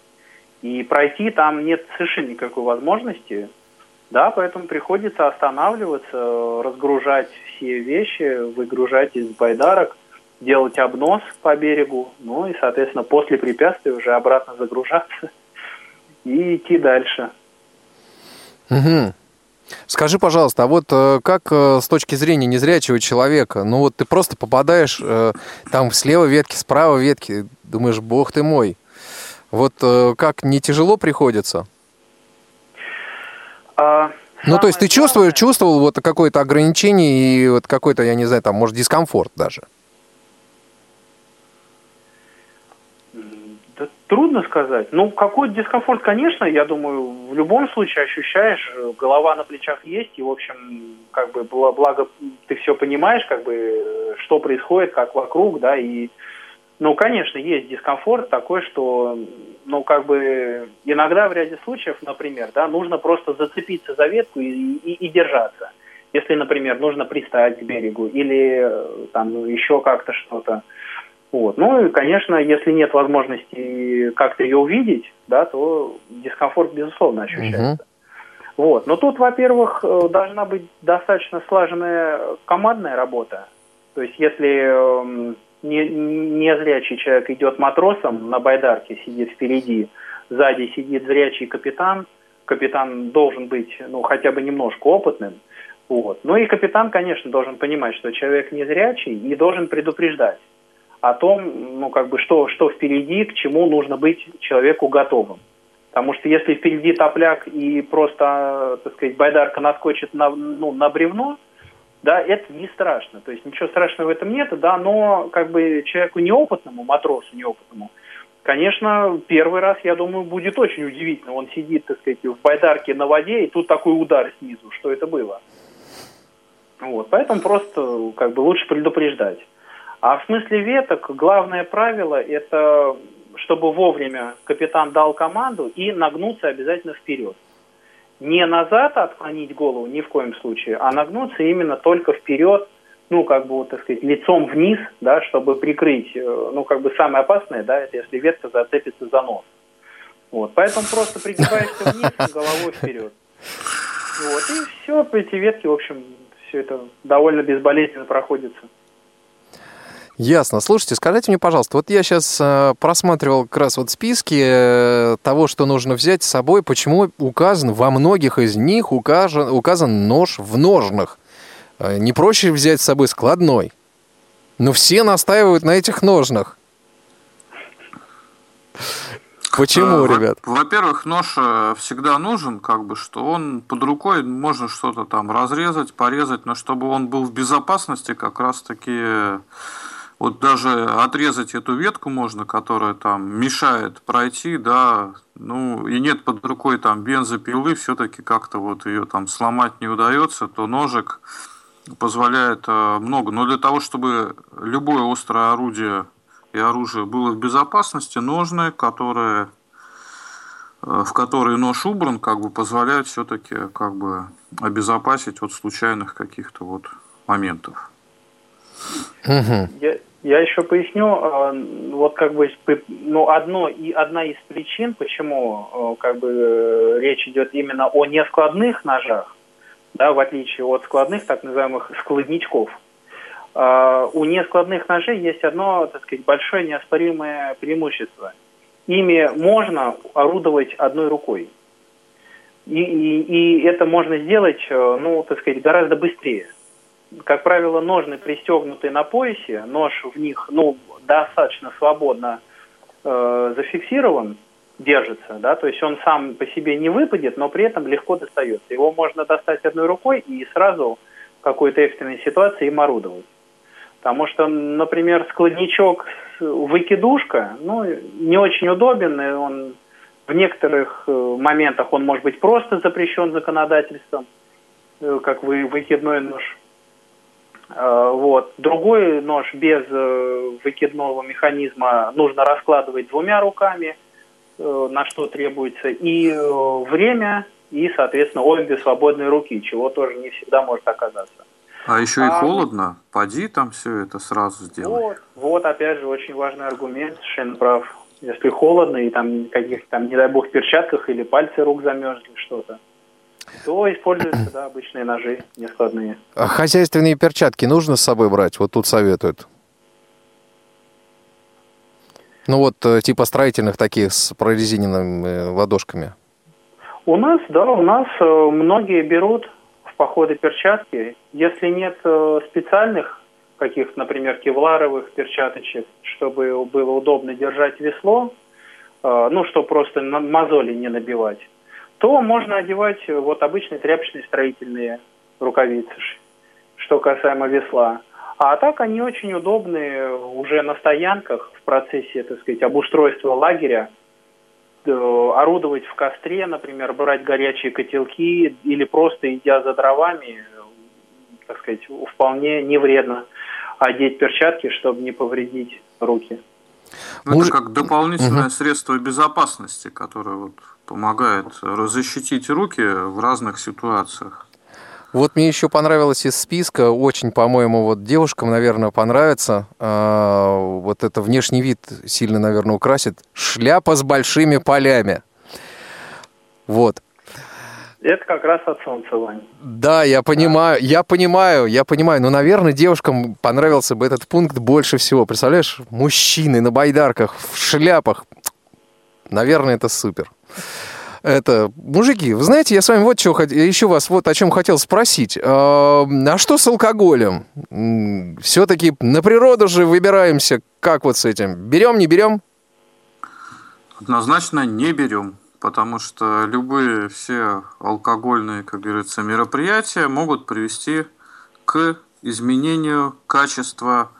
И пройти там нет совершенно никакой возможности. Да, поэтому приходится останавливаться, разгружать все вещи, выгружать из байдарок – делать обнос по берегу, ну и, соответственно, после препятствия уже обратно загружаться (laughs) и идти дальше. Угу. Скажи, пожалуйста, а вот э, как э, с точки зрения незрячего человека, ну вот ты просто попадаешь э, там слева ветки, справа ветки, думаешь, бог ты мой. Вот как, не тяжело приходится? А, ну, то есть ты чувствуешь, чувствовал вот какое-то ограничение и вот какой-то, я не знаю, там, может, дискомфорт даже? Трудно сказать. Ну, какой дискомфорт, конечно, я думаю, в любом случае ощущаешь, голова на плечах есть, и, в общем, как бы, благо ты все понимаешь, как бы, что происходит, как вокруг, да, и, ну, конечно, есть дискомфорт такой, что, ну, как бы, иногда в ряде случаев, например, да, нужно просто зацепиться за ветку и, и, и держаться. Если, например, нужно пристать к берегу или там еще как-то что-то. Вот. Ну и, конечно, если нет возможности как-то ее увидеть, да, то дискомфорт, безусловно, ощущается. Угу. Вот. Но тут, во-первых, э, должна быть достаточно слаженная командная работа. То есть, если эм, не, незрячий человек идет матросом на байдарке, сидит впереди, сзади сидит зрячий капитан, капитан должен быть, ну, хотя бы немножко опытным, вот. Ну и капитан, конечно, должен понимать, что человек незрячий и должен предупреждать о том, ну, как бы, что, что впереди, к чему нужно быть человеку готовым. Потому что если впереди топляк и просто, так сказать, байдарка наскочит на, ну, на бревно, да, это не страшно. То есть ничего страшного в этом нет, да, но как бы человеку неопытному, матросу неопытному, конечно, первый раз, я думаю, будет очень удивительно. Он сидит, так сказать, в байдарке на воде, и тут такой удар снизу. Что это было? Вот, поэтому просто как бы лучше предупреждать. А в смысле веток главное правило – это чтобы вовремя капитан дал команду и нагнуться обязательно вперед. Не назад отклонить голову ни в коем случае, а нагнуться именно только вперед, ну, как бы, вот, так сказать, лицом вниз, да, чтобы прикрыть, э, ну, как бы самое опасное, да, это если ветка зацепится за нос. Вот, поэтому просто пригибаешься вниз, головой вперед. Вот, и все, эти ветки, в общем, все это довольно безболезненно проходится. Ясно. Слушайте, скажите мне, пожалуйста, вот я сейчас э, просматривал как раз вот списки э, того, что нужно взять с собой, почему указан, во многих из них указан, указан нож в ножнах. Э, не проще взять с собой складной. Но все настаивают на этих ножнах. Почему, ребят? Во-первых, нож всегда нужен, как бы, что он под рукой можно что-то там разрезать, порезать, но чтобы он был в безопасности, как раз-таки вот даже отрезать эту ветку можно, которая там мешает пройти, да, ну и нет под рукой там бензопилы, все-таки как-то вот ее там сломать не удается, то ножик позволяет э, много. Но для того, чтобы любое острое орудие и оружие было в безопасности, ножны, которые э, в которые нож убран, как бы позволяют все-таки как бы обезопасить от случайных каких-то вот моментов. Угу. Я, я еще поясню, а, вот как бы, ну, одно и одна из причин, почему а, как бы э, речь идет именно о нескладных ножах, да, в отличие от складных, так называемых складничков. У нескладных ножей есть одно, так сказать, большое неоспоримое преимущество. Ими можно орудовать одной рукой. И, и, и это можно сделать, э, ну, так сказать, гораздо быстрее как правило, ножны пристегнуты на поясе, нож в них ну, достаточно свободно э, зафиксирован, держится, да, то есть он сам по себе не выпадет, но при этом легко достается. Его можно достать одной рукой и сразу какой-то экстренной ситуации им орудовать. Потому что, например, складничок выкидушка, ну, не очень удобен, и он в некоторых э, моментах он может быть просто запрещен законодательством, э, как вы, выкидной нож. Э, вот. Другой нож без выкидного механизма нужно раскладывать двумя руками, на что требуется и время, и, соответственно, обе свободные руки, чего тоже не всегда может оказаться. А еще и а, холодно. Поди там все это сразу сделай. Вот, вот опять же очень важный аргумент, совершенно прав. Если холодно и там каких там, не дай бог, перчатках или пальцы рук замерзли что-то, то используются, да, обычные ножи нескладные. А хозяйственные перчатки нужно с собой брать? Вот тут советуют. Ну вот, э, типа строительных таких с прорезиненными ладошками. У нас, да, у нас э, многие берут походы перчатки. Если нет э, специальных каких например, кевларовых перчаточек, чтобы было удобно держать весло, э, ну, чтобы просто мозоли не набивать, то можно одевать э, вот обычные тряпочные строительные рукавицы, что касаемо весла. А так они очень удобны уже на стоянках в процессе, так сказать, обустройства лагеря. Э, орудовать в костре, например, брать горячие котелки или просто идя за дровами, так сказать, вполне не вредно одеть перчатки, чтобы не повредить руки. Ну, это как дополнительное угу. средство безопасности, которое вот помогает защитить руки в разных ситуациях. Вот мне еще понравилось из списка, очень, по-моему, вот девушкам, наверное, понравится. Э, вот это внешний вид сильно, наверное, украсит. Шляпа с большими полями. Вот. Это как раз от солнца, Вань. Да, я понимаю, да. я понимаю, я понимаю. Но, наверное, девушкам понравился бы этот пункт больше всего. Представляешь, мужчины на байдарках, в шляпах. Наверное, это супер. Это, мужики, вы знаете, я с вами вот что еще вас вот о чем хотел спросить. А, а что с алкоголем? Все-таки на природу же выбираемся. Как вот с этим? Берем, не берем? Однозначно не берем, потому что любые все алкогольные, как говорится, мероприятия могут привести к изменению качества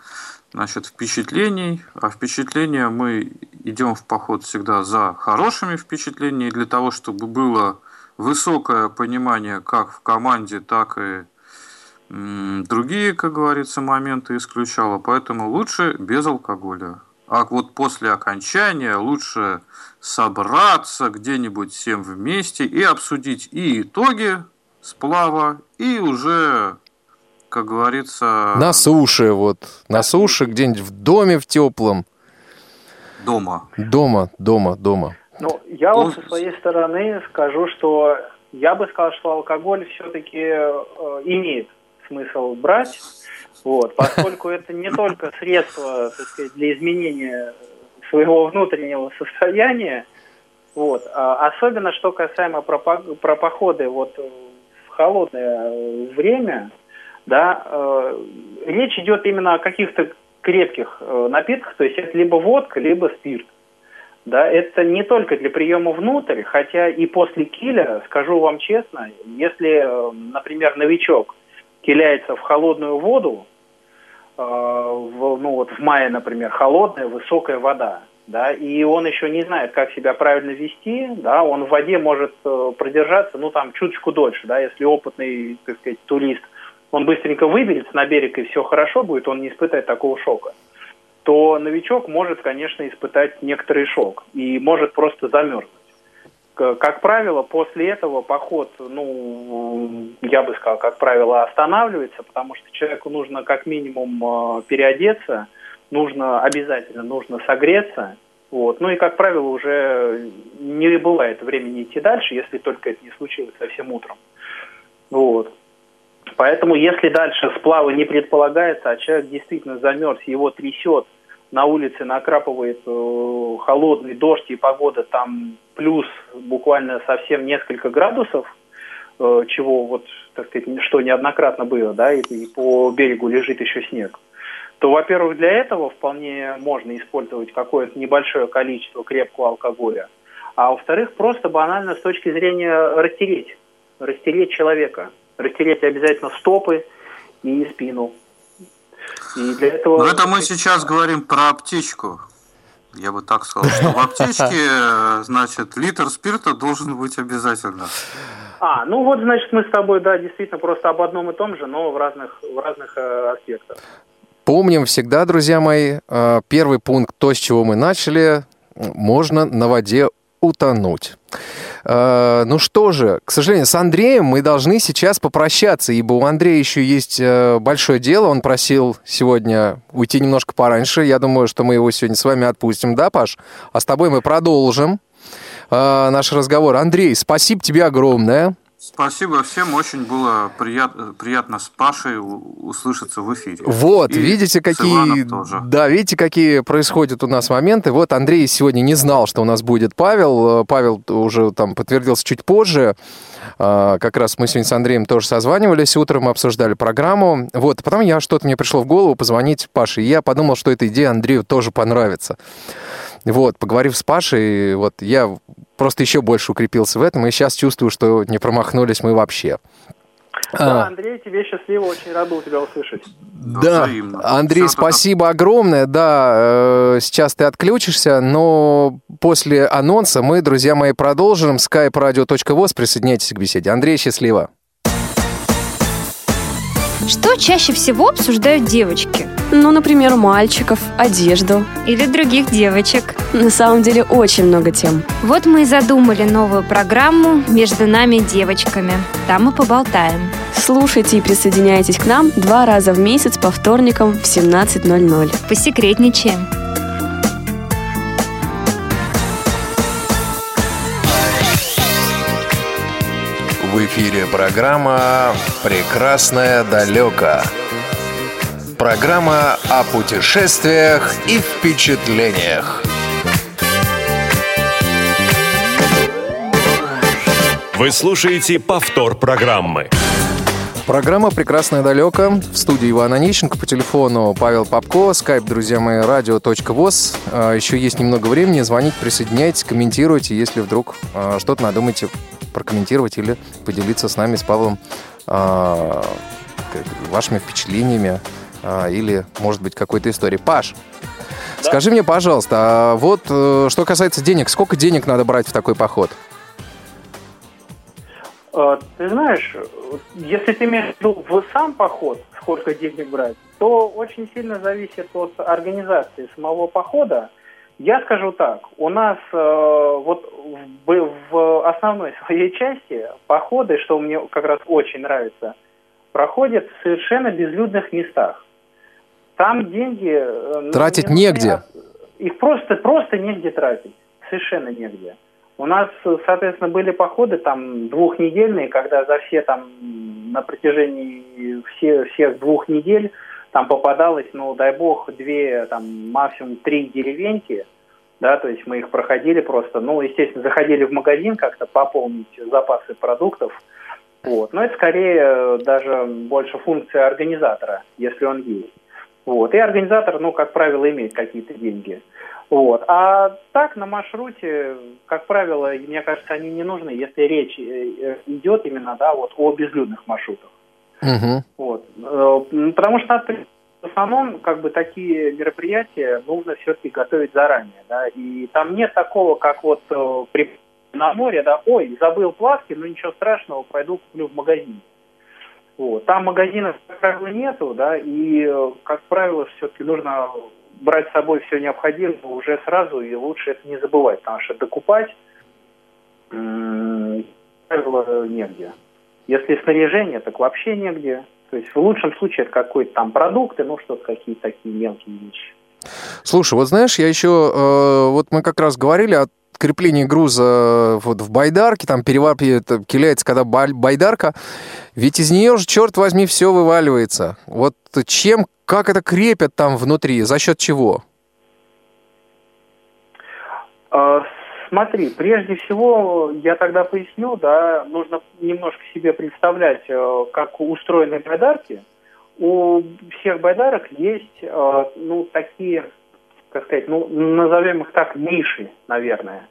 значит, впечатлений. А впечатления мы идем в поход всегда за хорошими впечатлениями, для того, чтобы было высокое понимание как в команде, так и другие, как говорится, моменты исключало. Поэтому лучше без алкоголя. А вот после окончания лучше собраться где-нибудь всем вместе и обсудить и итоги сплава, и уже как говорится... На суше, вот. На суше, где-нибудь в доме в теплом. Дома. Дома, дома, дома. Ну, я вот со своей стороны скажу, что я бы сказал, что алкоголь все-таки э, имеет смысл брать, вот, поскольку (laughs) это не только средство, так сказать, для изменения своего внутреннего состояния, вот, а особенно что касаемо про, про походы вот в холодное время, да, э, речь идет именно о каких-то крепких э, напитках, то есть это либо водка, либо спирт. Да, это не только для приема внутрь, хотя и после киля, скажу вам честно, если, э, например, новичок киляется в холодную воду, э, в, ну вот в мае, например, холодная, высокая вода, да, и он еще не знает, как себя правильно вести, да, он в воде может продержаться, ну, там, чуточку дольше, да, если опытный, так сказать, турист – он быстренько выберется на берег и все хорошо будет, он не испытает такого шока, то новичок может, конечно, испытать некоторый шок и может просто замерзнуть. Как правило, после этого поход, ну, я бы сказал, как правило, останавливается, потому что человеку нужно как минимум а, переодеться, нужно обязательно нужно согреться, вот. Ну и, как правило, уже не бывает времени идти дальше, если только это не случилось совсем утром. Вот. Поэтому, если дальше сплава не предполагается, а человек действительно замерз, его трясет, на улице накрапывает э, холодный дождь и погода там плюс буквально совсем несколько градусов, э, чего вот, так сказать, что неоднократно было, да, и, и по берегу лежит еще снег, то, во-первых, для этого вполне можно использовать какое-то небольшое количество крепкого алкоголя, а во-вторых, просто банально с точки зрения растереть, растереть человека – растереть обязательно стопы, и спину. И для этого... Но это мы сейчас говорим про аптечку. Я бы так сказал, что в аптечке, значит, литр спирта должен быть обязательно. А, ну вот, значит, мы с тобой, да, действительно просто об одном и том же, но в разных, в разных э, аспектах. Помним всегда, друзья мои, э, первый пункт, то, с чего мы начали, можно на воде утонуть. Э, ну что же, к сожалению, с Андреем мы должны сейчас попрощаться, ибо у Андрея еще есть э, большое дело. Он просил сегодня уйти немножко пораньше. Я думаю, что мы его сегодня с вами отпустим, да, Паш? А с тобой мы продолжим э, наш разговор. Андрей, спасибо тебе огромное. Спасибо всем, очень было приятно, приятно с Пашей услышаться в эфире. Вот, И видите, какие, да, видите, какие происходят у нас моменты. Вот Андрей сегодня не знал, что у нас будет Павел. Павел уже там подтвердился чуть позже. А, как раз мы сегодня с Андреем тоже созванивались утром, обсуждали программу. Вот, потом я что-то мне пришло в голову позвонить Паше, и я подумал, что эта идея Андрею тоже понравится. Вот, поговорив с Пашей, вот я просто еще больше укрепился в этом, и сейчас чувствую, что не промахнулись мы вообще. Да, а. Андрей, тебе счастливо, очень рад был тебя услышать. Да, Взаимно. Андрей, Все спасибо огромное. Да, э, сейчас ты отключишься, но после анонса мы, друзья мои, продолжим. skype-radio.voz, присоединяйтесь к беседе. Андрей, счастливо. Что чаще всего обсуждают девочки? Ну, например, мальчиков, одежду. Или других девочек. На самом деле очень много тем. Вот мы и задумали новую программу «Между нами девочками». Там мы поболтаем. Слушайте и присоединяйтесь к нам два раза в месяц по вторникам в 17.00. Посекретничаем. В эфире программа «Прекрасное далеко». Программа о путешествиях и впечатлениях. Вы слушаете повтор программы. Программа «Прекрасное далеко». В студии Иван Онищенко, по телефону Павел Попко, скайп, друзья мои, радио.воз. А, еще есть немного времени, звонить, присоединяйтесь, комментируйте, если вдруг а, что-то надумаете прокомментировать или поделиться с нами, с Павлом, а, вашими впечатлениями а, или, может быть, какой-то истории. Паш, да? скажи мне, пожалуйста, а вот э, что касается денег, сколько денег надо брать в такой поход? Ты знаешь, если ты имеешь в виду в сам поход, сколько денег брать, то очень сильно зависит от организации самого похода. Я скажу так, у нас э, вот в, в основной (laughs) своей части походы, что мне как раз очень нравится, проходят в совершенно безлюдных местах. Там деньги... Э, тратить не негде. Их просто, просто негде тратить. Совершенно негде. У нас, соответственно, были походы там двухнедельные, когда за все там на протяжении все, всех двух недель там попадалось, ну, дай бог, две, там, максимум три деревеньки, да, то есть мы их проходили просто, ну, естественно, заходили в магазин как-то пополнить запасы продуктов, вот, но это скорее даже больше функция организатора, если он есть. Вот. И организатор, ну, как правило, имеет какие-то деньги. Вот. А так на маршруте, как правило, мне кажется, они не нужны, если речь э, идет именно да, вот, о безлюдных маршрутах. Угу. Вот. Э, потому что в основном как бы такие мероприятия нужно все-таки готовить заранее. Да? И там нет такого, как вот э, при, на море, да, ой, забыл плавки, ну ничего страшного, пойду куплю в магазине. Вот. Там магазинов, как правило, нету, да, и, э, как правило, все-таки нужно брать с собой все необходимое уже сразу, и лучше это не забывать, потому что докупать, правило, негде. Если снаряжение, так вообще негде. То есть в лучшем случае это какой-то там продукты, ну что-то какие-то такие мелкие вещи. Слушай, вот знаешь, я еще, э, вот мы как раз говорили о крепление груза э, вот в байдарке, там перевапивает, киляется, когда байдарка, ведь из нее же, черт возьми, все вываливается. Вот чем, как это крепят там внутри, за счет чего? Смотри, прежде всего, я тогда поясню, да, нужно немножко себе представлять, э, как устроены байдарки. У всех байдарок есть, э, ну, такие как сказать, ну, назовем их так, ниши, наверное.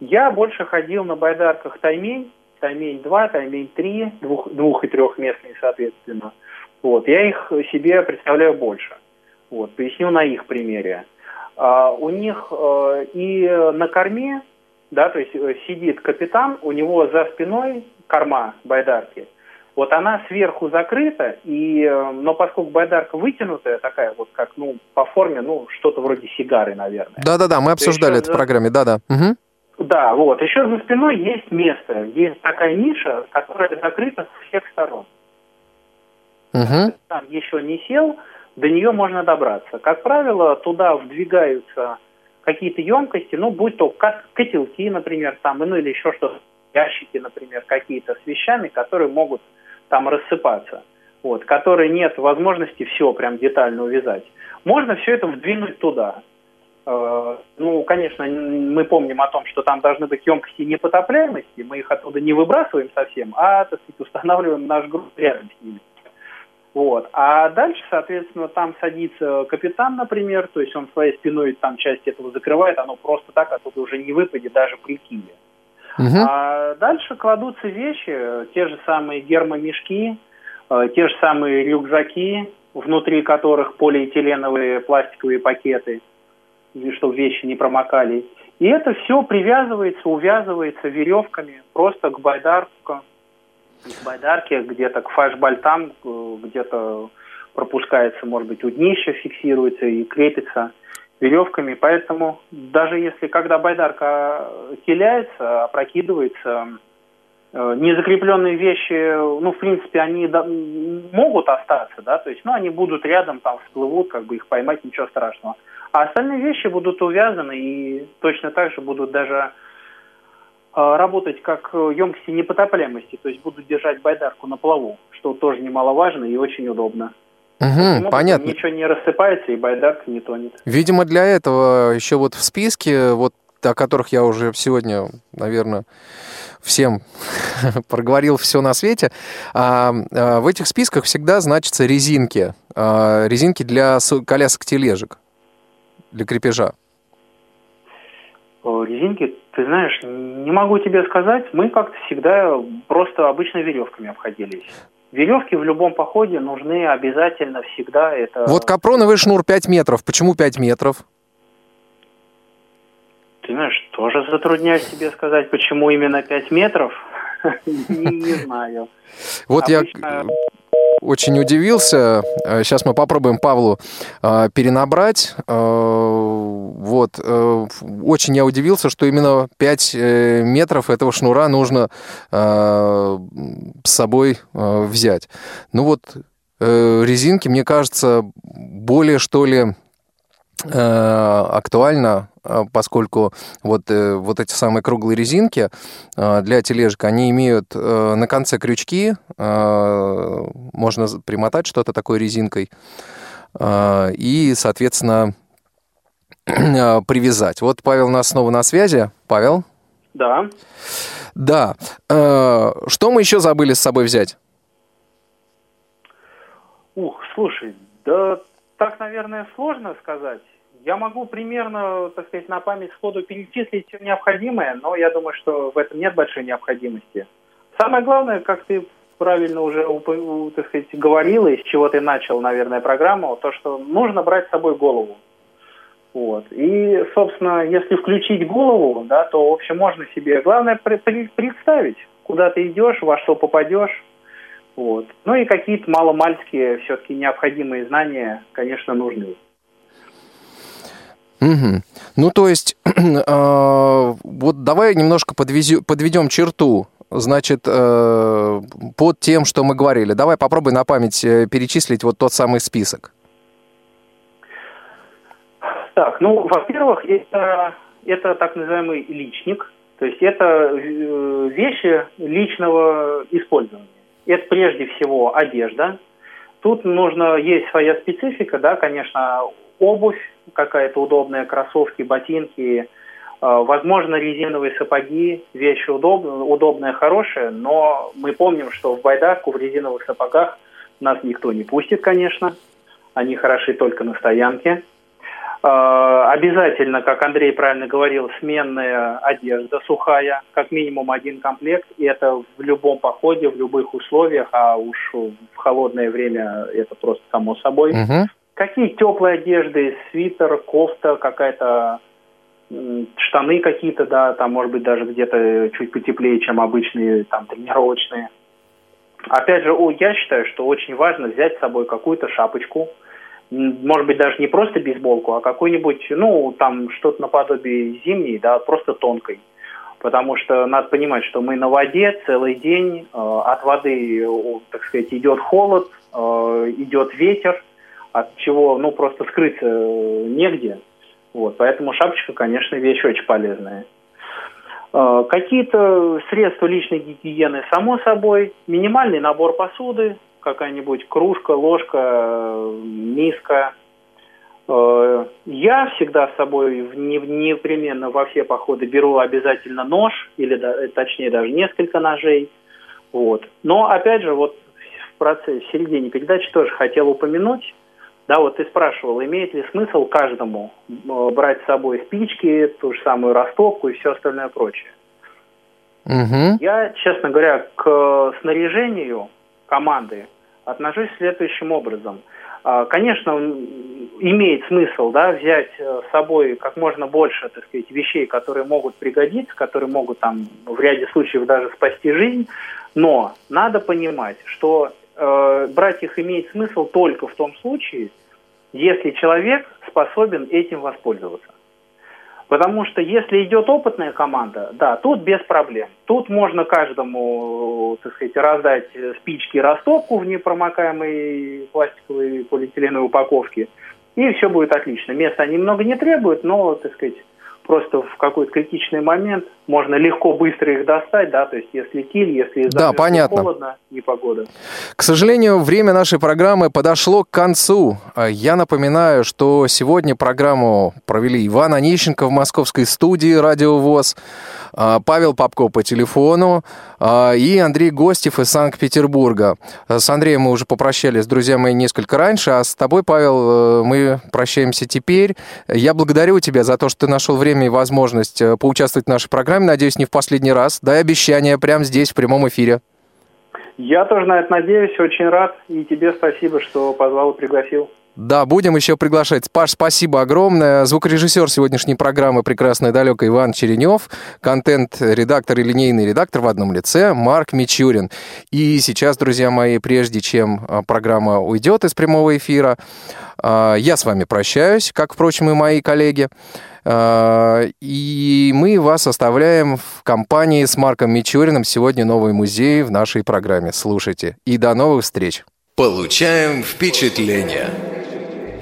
Я больше ходил на байдарках Таймень, Таймень 2, Таймень 3, двух, двух- и трехместные, соответственно. Вот, я их себе представляю больше. Вот, поясню на их примере. А, у них а, и на корме, да, то есть э, сидит капитан, у него за спиной корма байдарки – вот она сверху закрыта, и, э, но поскольку байдарка вытянутая такая, вот как, ну, по форме, ну, что-то вроде сигары, наверное. Да-да-да, мы обсуждали это за... в программе, да-да. Угу. Да, вот. Еще за спиной есть место, есть такая ниша, которая закрыта с всех сторон. Угу. Там еще не сел, до нее можно добраться. Как правило, туда вдвигаются какие-то емкости, ну, будь то котелки, например, там, ну, или еще что-то, ящики, например, какие-то с вещами, которые могут там рассыпаться, вот, которые нет возможности все прям детально увязать. Можно все это вдвинуть туда. Э, ну, конечно, мы помним о том, что там должны быть емкости непотопляемости, мы их оттуда не выбрасываем совсем, а, так сказать, устанавливаем наш груз рядом с ними. Вот. А дальше, соответственно, там садится капитан, например, то есть он своей спиной там часть этого закрывает, оно просто так оттуда уже не выпадет даже при киле. Угу. А дальше кладутся вещи, те же самые гермомешки, э, те же самые рюкзаки, внутри которых полиэтиленовые пластиковые пакеты, чтобы вещи не промокали. И это все привязывается, увязывается веревками просто к байдарке, к байдарке, где-то к фашбальтам, э, где-то пропускается, может быть, у днища фиксируется и крепится веревками. Поэтому даже если, когда байдарка киляется, опрокидывается, э, незакрепленные вещи, ну, в принципе, они могут остаться, да, то есть, ну, они будут рядом, там, всплывут, как бы их поймать, ничего страшного. А остальные вещи будут увязаны и точно так же будут даже работать как емкости непотопляемости, то есть будут держать байдарку на плаву, что тоже немаловажно и очень удобно. Угу, понятно. Ничего не рассыпается и байдарка не тонет. Видимо, для этого еще вот в списке, вот о которых я уже сегодня, наверное, всем (laughs) проговорил все на свете. А, а, в этих списках всегда значатся резинки. А, резинки для колясок тележек, для крепежа. Резинки, ты знаешь, не могу тебе сказать. Мы как-то всегда просто обычно веревками обходились. Веревки в любом походе нужны обязательно всегда. Это... Вот капроновый шнур 5 метров. Почему 5 метров? Ты знаешь, тоже затрудняюсь тебе сказать, почему именно 5 метров. (laughs) Не знаю. Вот я очень удивился. Сейчас мы попробуем Павлу э, перенабрать. Э, вот. Э, очень я удивился, что именно 5 э, метров этого шнура нужно э, с собой э, взять. Ну вот, э, резинки, мне кажется, более, что ли, Э, актуально, э, поскольку вот, э, вот эти самые круглые резинки для тележек, они имеют на конце крючки, можно примотать что-то такой резинкой и, соответственно, (clears throat) привязать. Вот Павел у нас снова на связи. Павел? Да. Да. Что мы еще забыли с собой взять? Ух, слушай, да так, наверное, сложно сказать. Я могу примерно, так сказать, на память сходу перечислить все необходимое, но я думаю, что в этом нет большой необходимости. Самое главное, как ты правильно уже, так сказать, говорил, из чего ты начал, наверное, программу, то, что нужно брать с собой голову. Вот. И, собственно, если включить голову, да, то, в общем, можно себе, главное, представить, куда ты идешь, во что попадешь, вот. Ну и какие-то маломальские все-таки необходимые знания, конечно, нужны. Угу. Ну, то есть, э, (clears throat) вот давай немножко подвези, подведем черту, значит, э, под тем, что мы говорили. Давай попробуй на память э, перечислить вот тот самый список. Так, ну, во-первых, это, это так называемый личник, то есть это э, вещи личного использования это прежде всего одежда. Тут нужно, есть своя специфика, да, конечно, обувь, какая-то удобная, кроссовки, ботинки, э, возможно, резиновые сапоги, вещь удобная, удобная, хорошая, но мы помним, что в байдарку в резиновых сапогах нас никто не пустит, конечно, они хороши только на стоянке. Обязательно, как Андрей правильно говорил, сменная одежда сухая, как минимум один комплект. И это в любом походе, в любых условиях, а уж в холодное время это просто само собой. Угу. Какие теплые одежды, свитер, кофта, какая-то штаны какие-то, да, там, может быть, даже где-то чуть потеплее, чем обычные, там, тренировочные. Опять же, я считаю, что очень важно взять с собой какую-то шапочку, может быть, даже не просто бейсболку, а какую-нибудь, ну, там, что-то наподобие зимней, да, просто тонкой. Потому что надо понимать, что мы на воде целый день, э, от воды, так сказать, идет холод, э, идет ветер, от чего, ну, просто скрыться негде. Вот, поэтому шапочка, конечно, вещь очень полезная. Э, какие-то средства личной гигиены, само собой, минимальный набор посуды, какая-нибудь кружка, ложка, миска. Э, я всегда с собой непременно во все походы беру обязательно нож, или точнее даже несколько ножей. Вот. Но опять же, вот в процессе, в середине передачи тоже хотел упомянуть, да, вот ты спрашивал, имеет ли смысл каждому э, брать с собой спички, ту же самую растопку и все остальное прочее. Угу. Я, честно говоря, к снаряжению команды отношусь следующим образом. А, конечно, имеет смысл да, взять э, с собой как можно больше так сказать, вещей, которые могут пригодиться, которые могут там, в ряде случаев даже спасти жизнь, но надо понимать, что э, брать их имеет смысл только в том случае, если человек способен этим воспользоваться. Потому что если идет опытная команда, да, тут без проблем. Тут можно каждому, так сказать, раздать спички растопку в непромокаемой пластиковой полиэтиленовой упаковке, и все будет отлично. Места они много не требуют, но, так сказать, просто в какой-то критичный момент можно легко, быстро их достать, да, то есть если киль, если да, понятно. холодно, непогода. К сожалению, время нашей программы подошло к концу. А я напоминаю, что сегодня программу провели Иван Онищенко в московской студии «Радио ВОЗ», а, Павел Попко по телефону а, и Андрей Гостев из Санкт-Петербурга. С Андреем мы уже попрощались, друзья мои, несколько раньше, а с тобой, Павел, э, мы прощаемся теперь. Я благодарю тебя за то, что ты нашел время и возможность э, поучаствовать в нашей программе. Надеюсь, не в последний раз. Дай обещание прямо здесь, в прямом эфире. Я тоже на это надеюсь, очень рад. И тебе спасибо, что позвал и пригласил. Да, будем еще приглашать. Паш, спасибо огромное. Звукорежиссер сегодняшней программы «Прекрасная далеко» Иван Черенев, контент-редактор и линейный редактор в одном лице Марк Мичурин. И сейчас, друзья мои, прежде чем а, программа уйдет из прямого эфира, а, я с вами прощаюсь, как, впрочем, и мои коллеги. А, и мы вас оставляем в компании с Марком Мичуриным. Сегодня новый музей в нашей программе. Слушайте. И до новых встреч. Получаем впечатление.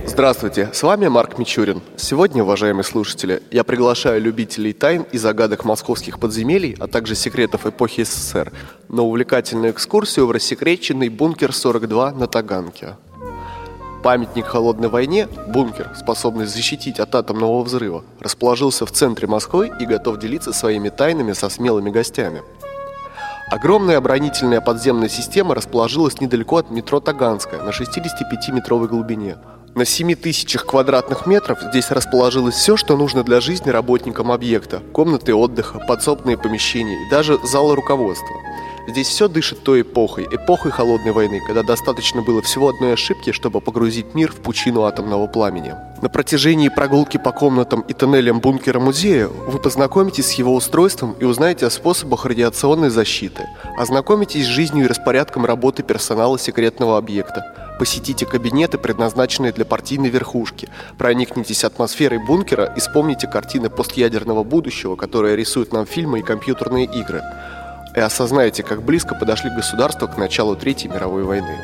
Здравствуйте, с вами Марк Мичурин. Сегодня, уважаемые слушатели, я приглашаю любителей тайн и загадок московских подземелий, а также секретов эпохи СССР на увлекательную экскурсию в рассекреченный бункер 42 на Таганке. Памятник холодной войне, бункер, способный защитить от атомного взрыва, расположился в центре Москвы и готов делиться своими тайнами со смелыми гостями. Огромная оборонительная подземная система расположилась недалеко от метро Таганская на 65-метровой глубине – на 7 тысячах квадратных метров здесь расположилось все, что нужно для жизни работникам объекта. Комнаты отдыха, подсобные помещения и даже залы руководства. Здесь все дышит той эпохой, эпохой холодной войны, когда достаточно было всего одной ошибки, чтобы погрузить мир в пучину атомного пламени. На протяжении прогулки по комнатам и тоннелям бункера музея вы познакомитесь с его устройством и узнаете о способах радиационной защиты, ознакомитесь с жизнью и распорядком работы персонала секретного объекта, Посетите кабинеты, предназначенные для партийной верхушки. Проникнитесь атмосферой бункера и вспомните картины постъядерного будущего, которые рисуют нам фильмы и компьютерные игры. И осознайте, как близко подошли государства к началу Третьей мировой войны.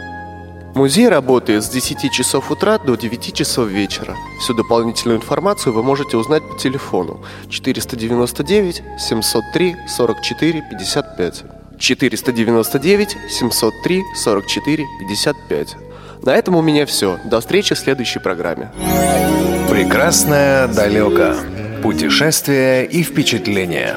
Музей работает с 10 часов утра до 9 часов вечера. Всю дополнительную информацию вы можете узнать по телефону 499 703 44 55. 499 703 44 55. На этом у меня все. До встречи в следующей программе. Прекрасное далеко. Путешествия и впечатления.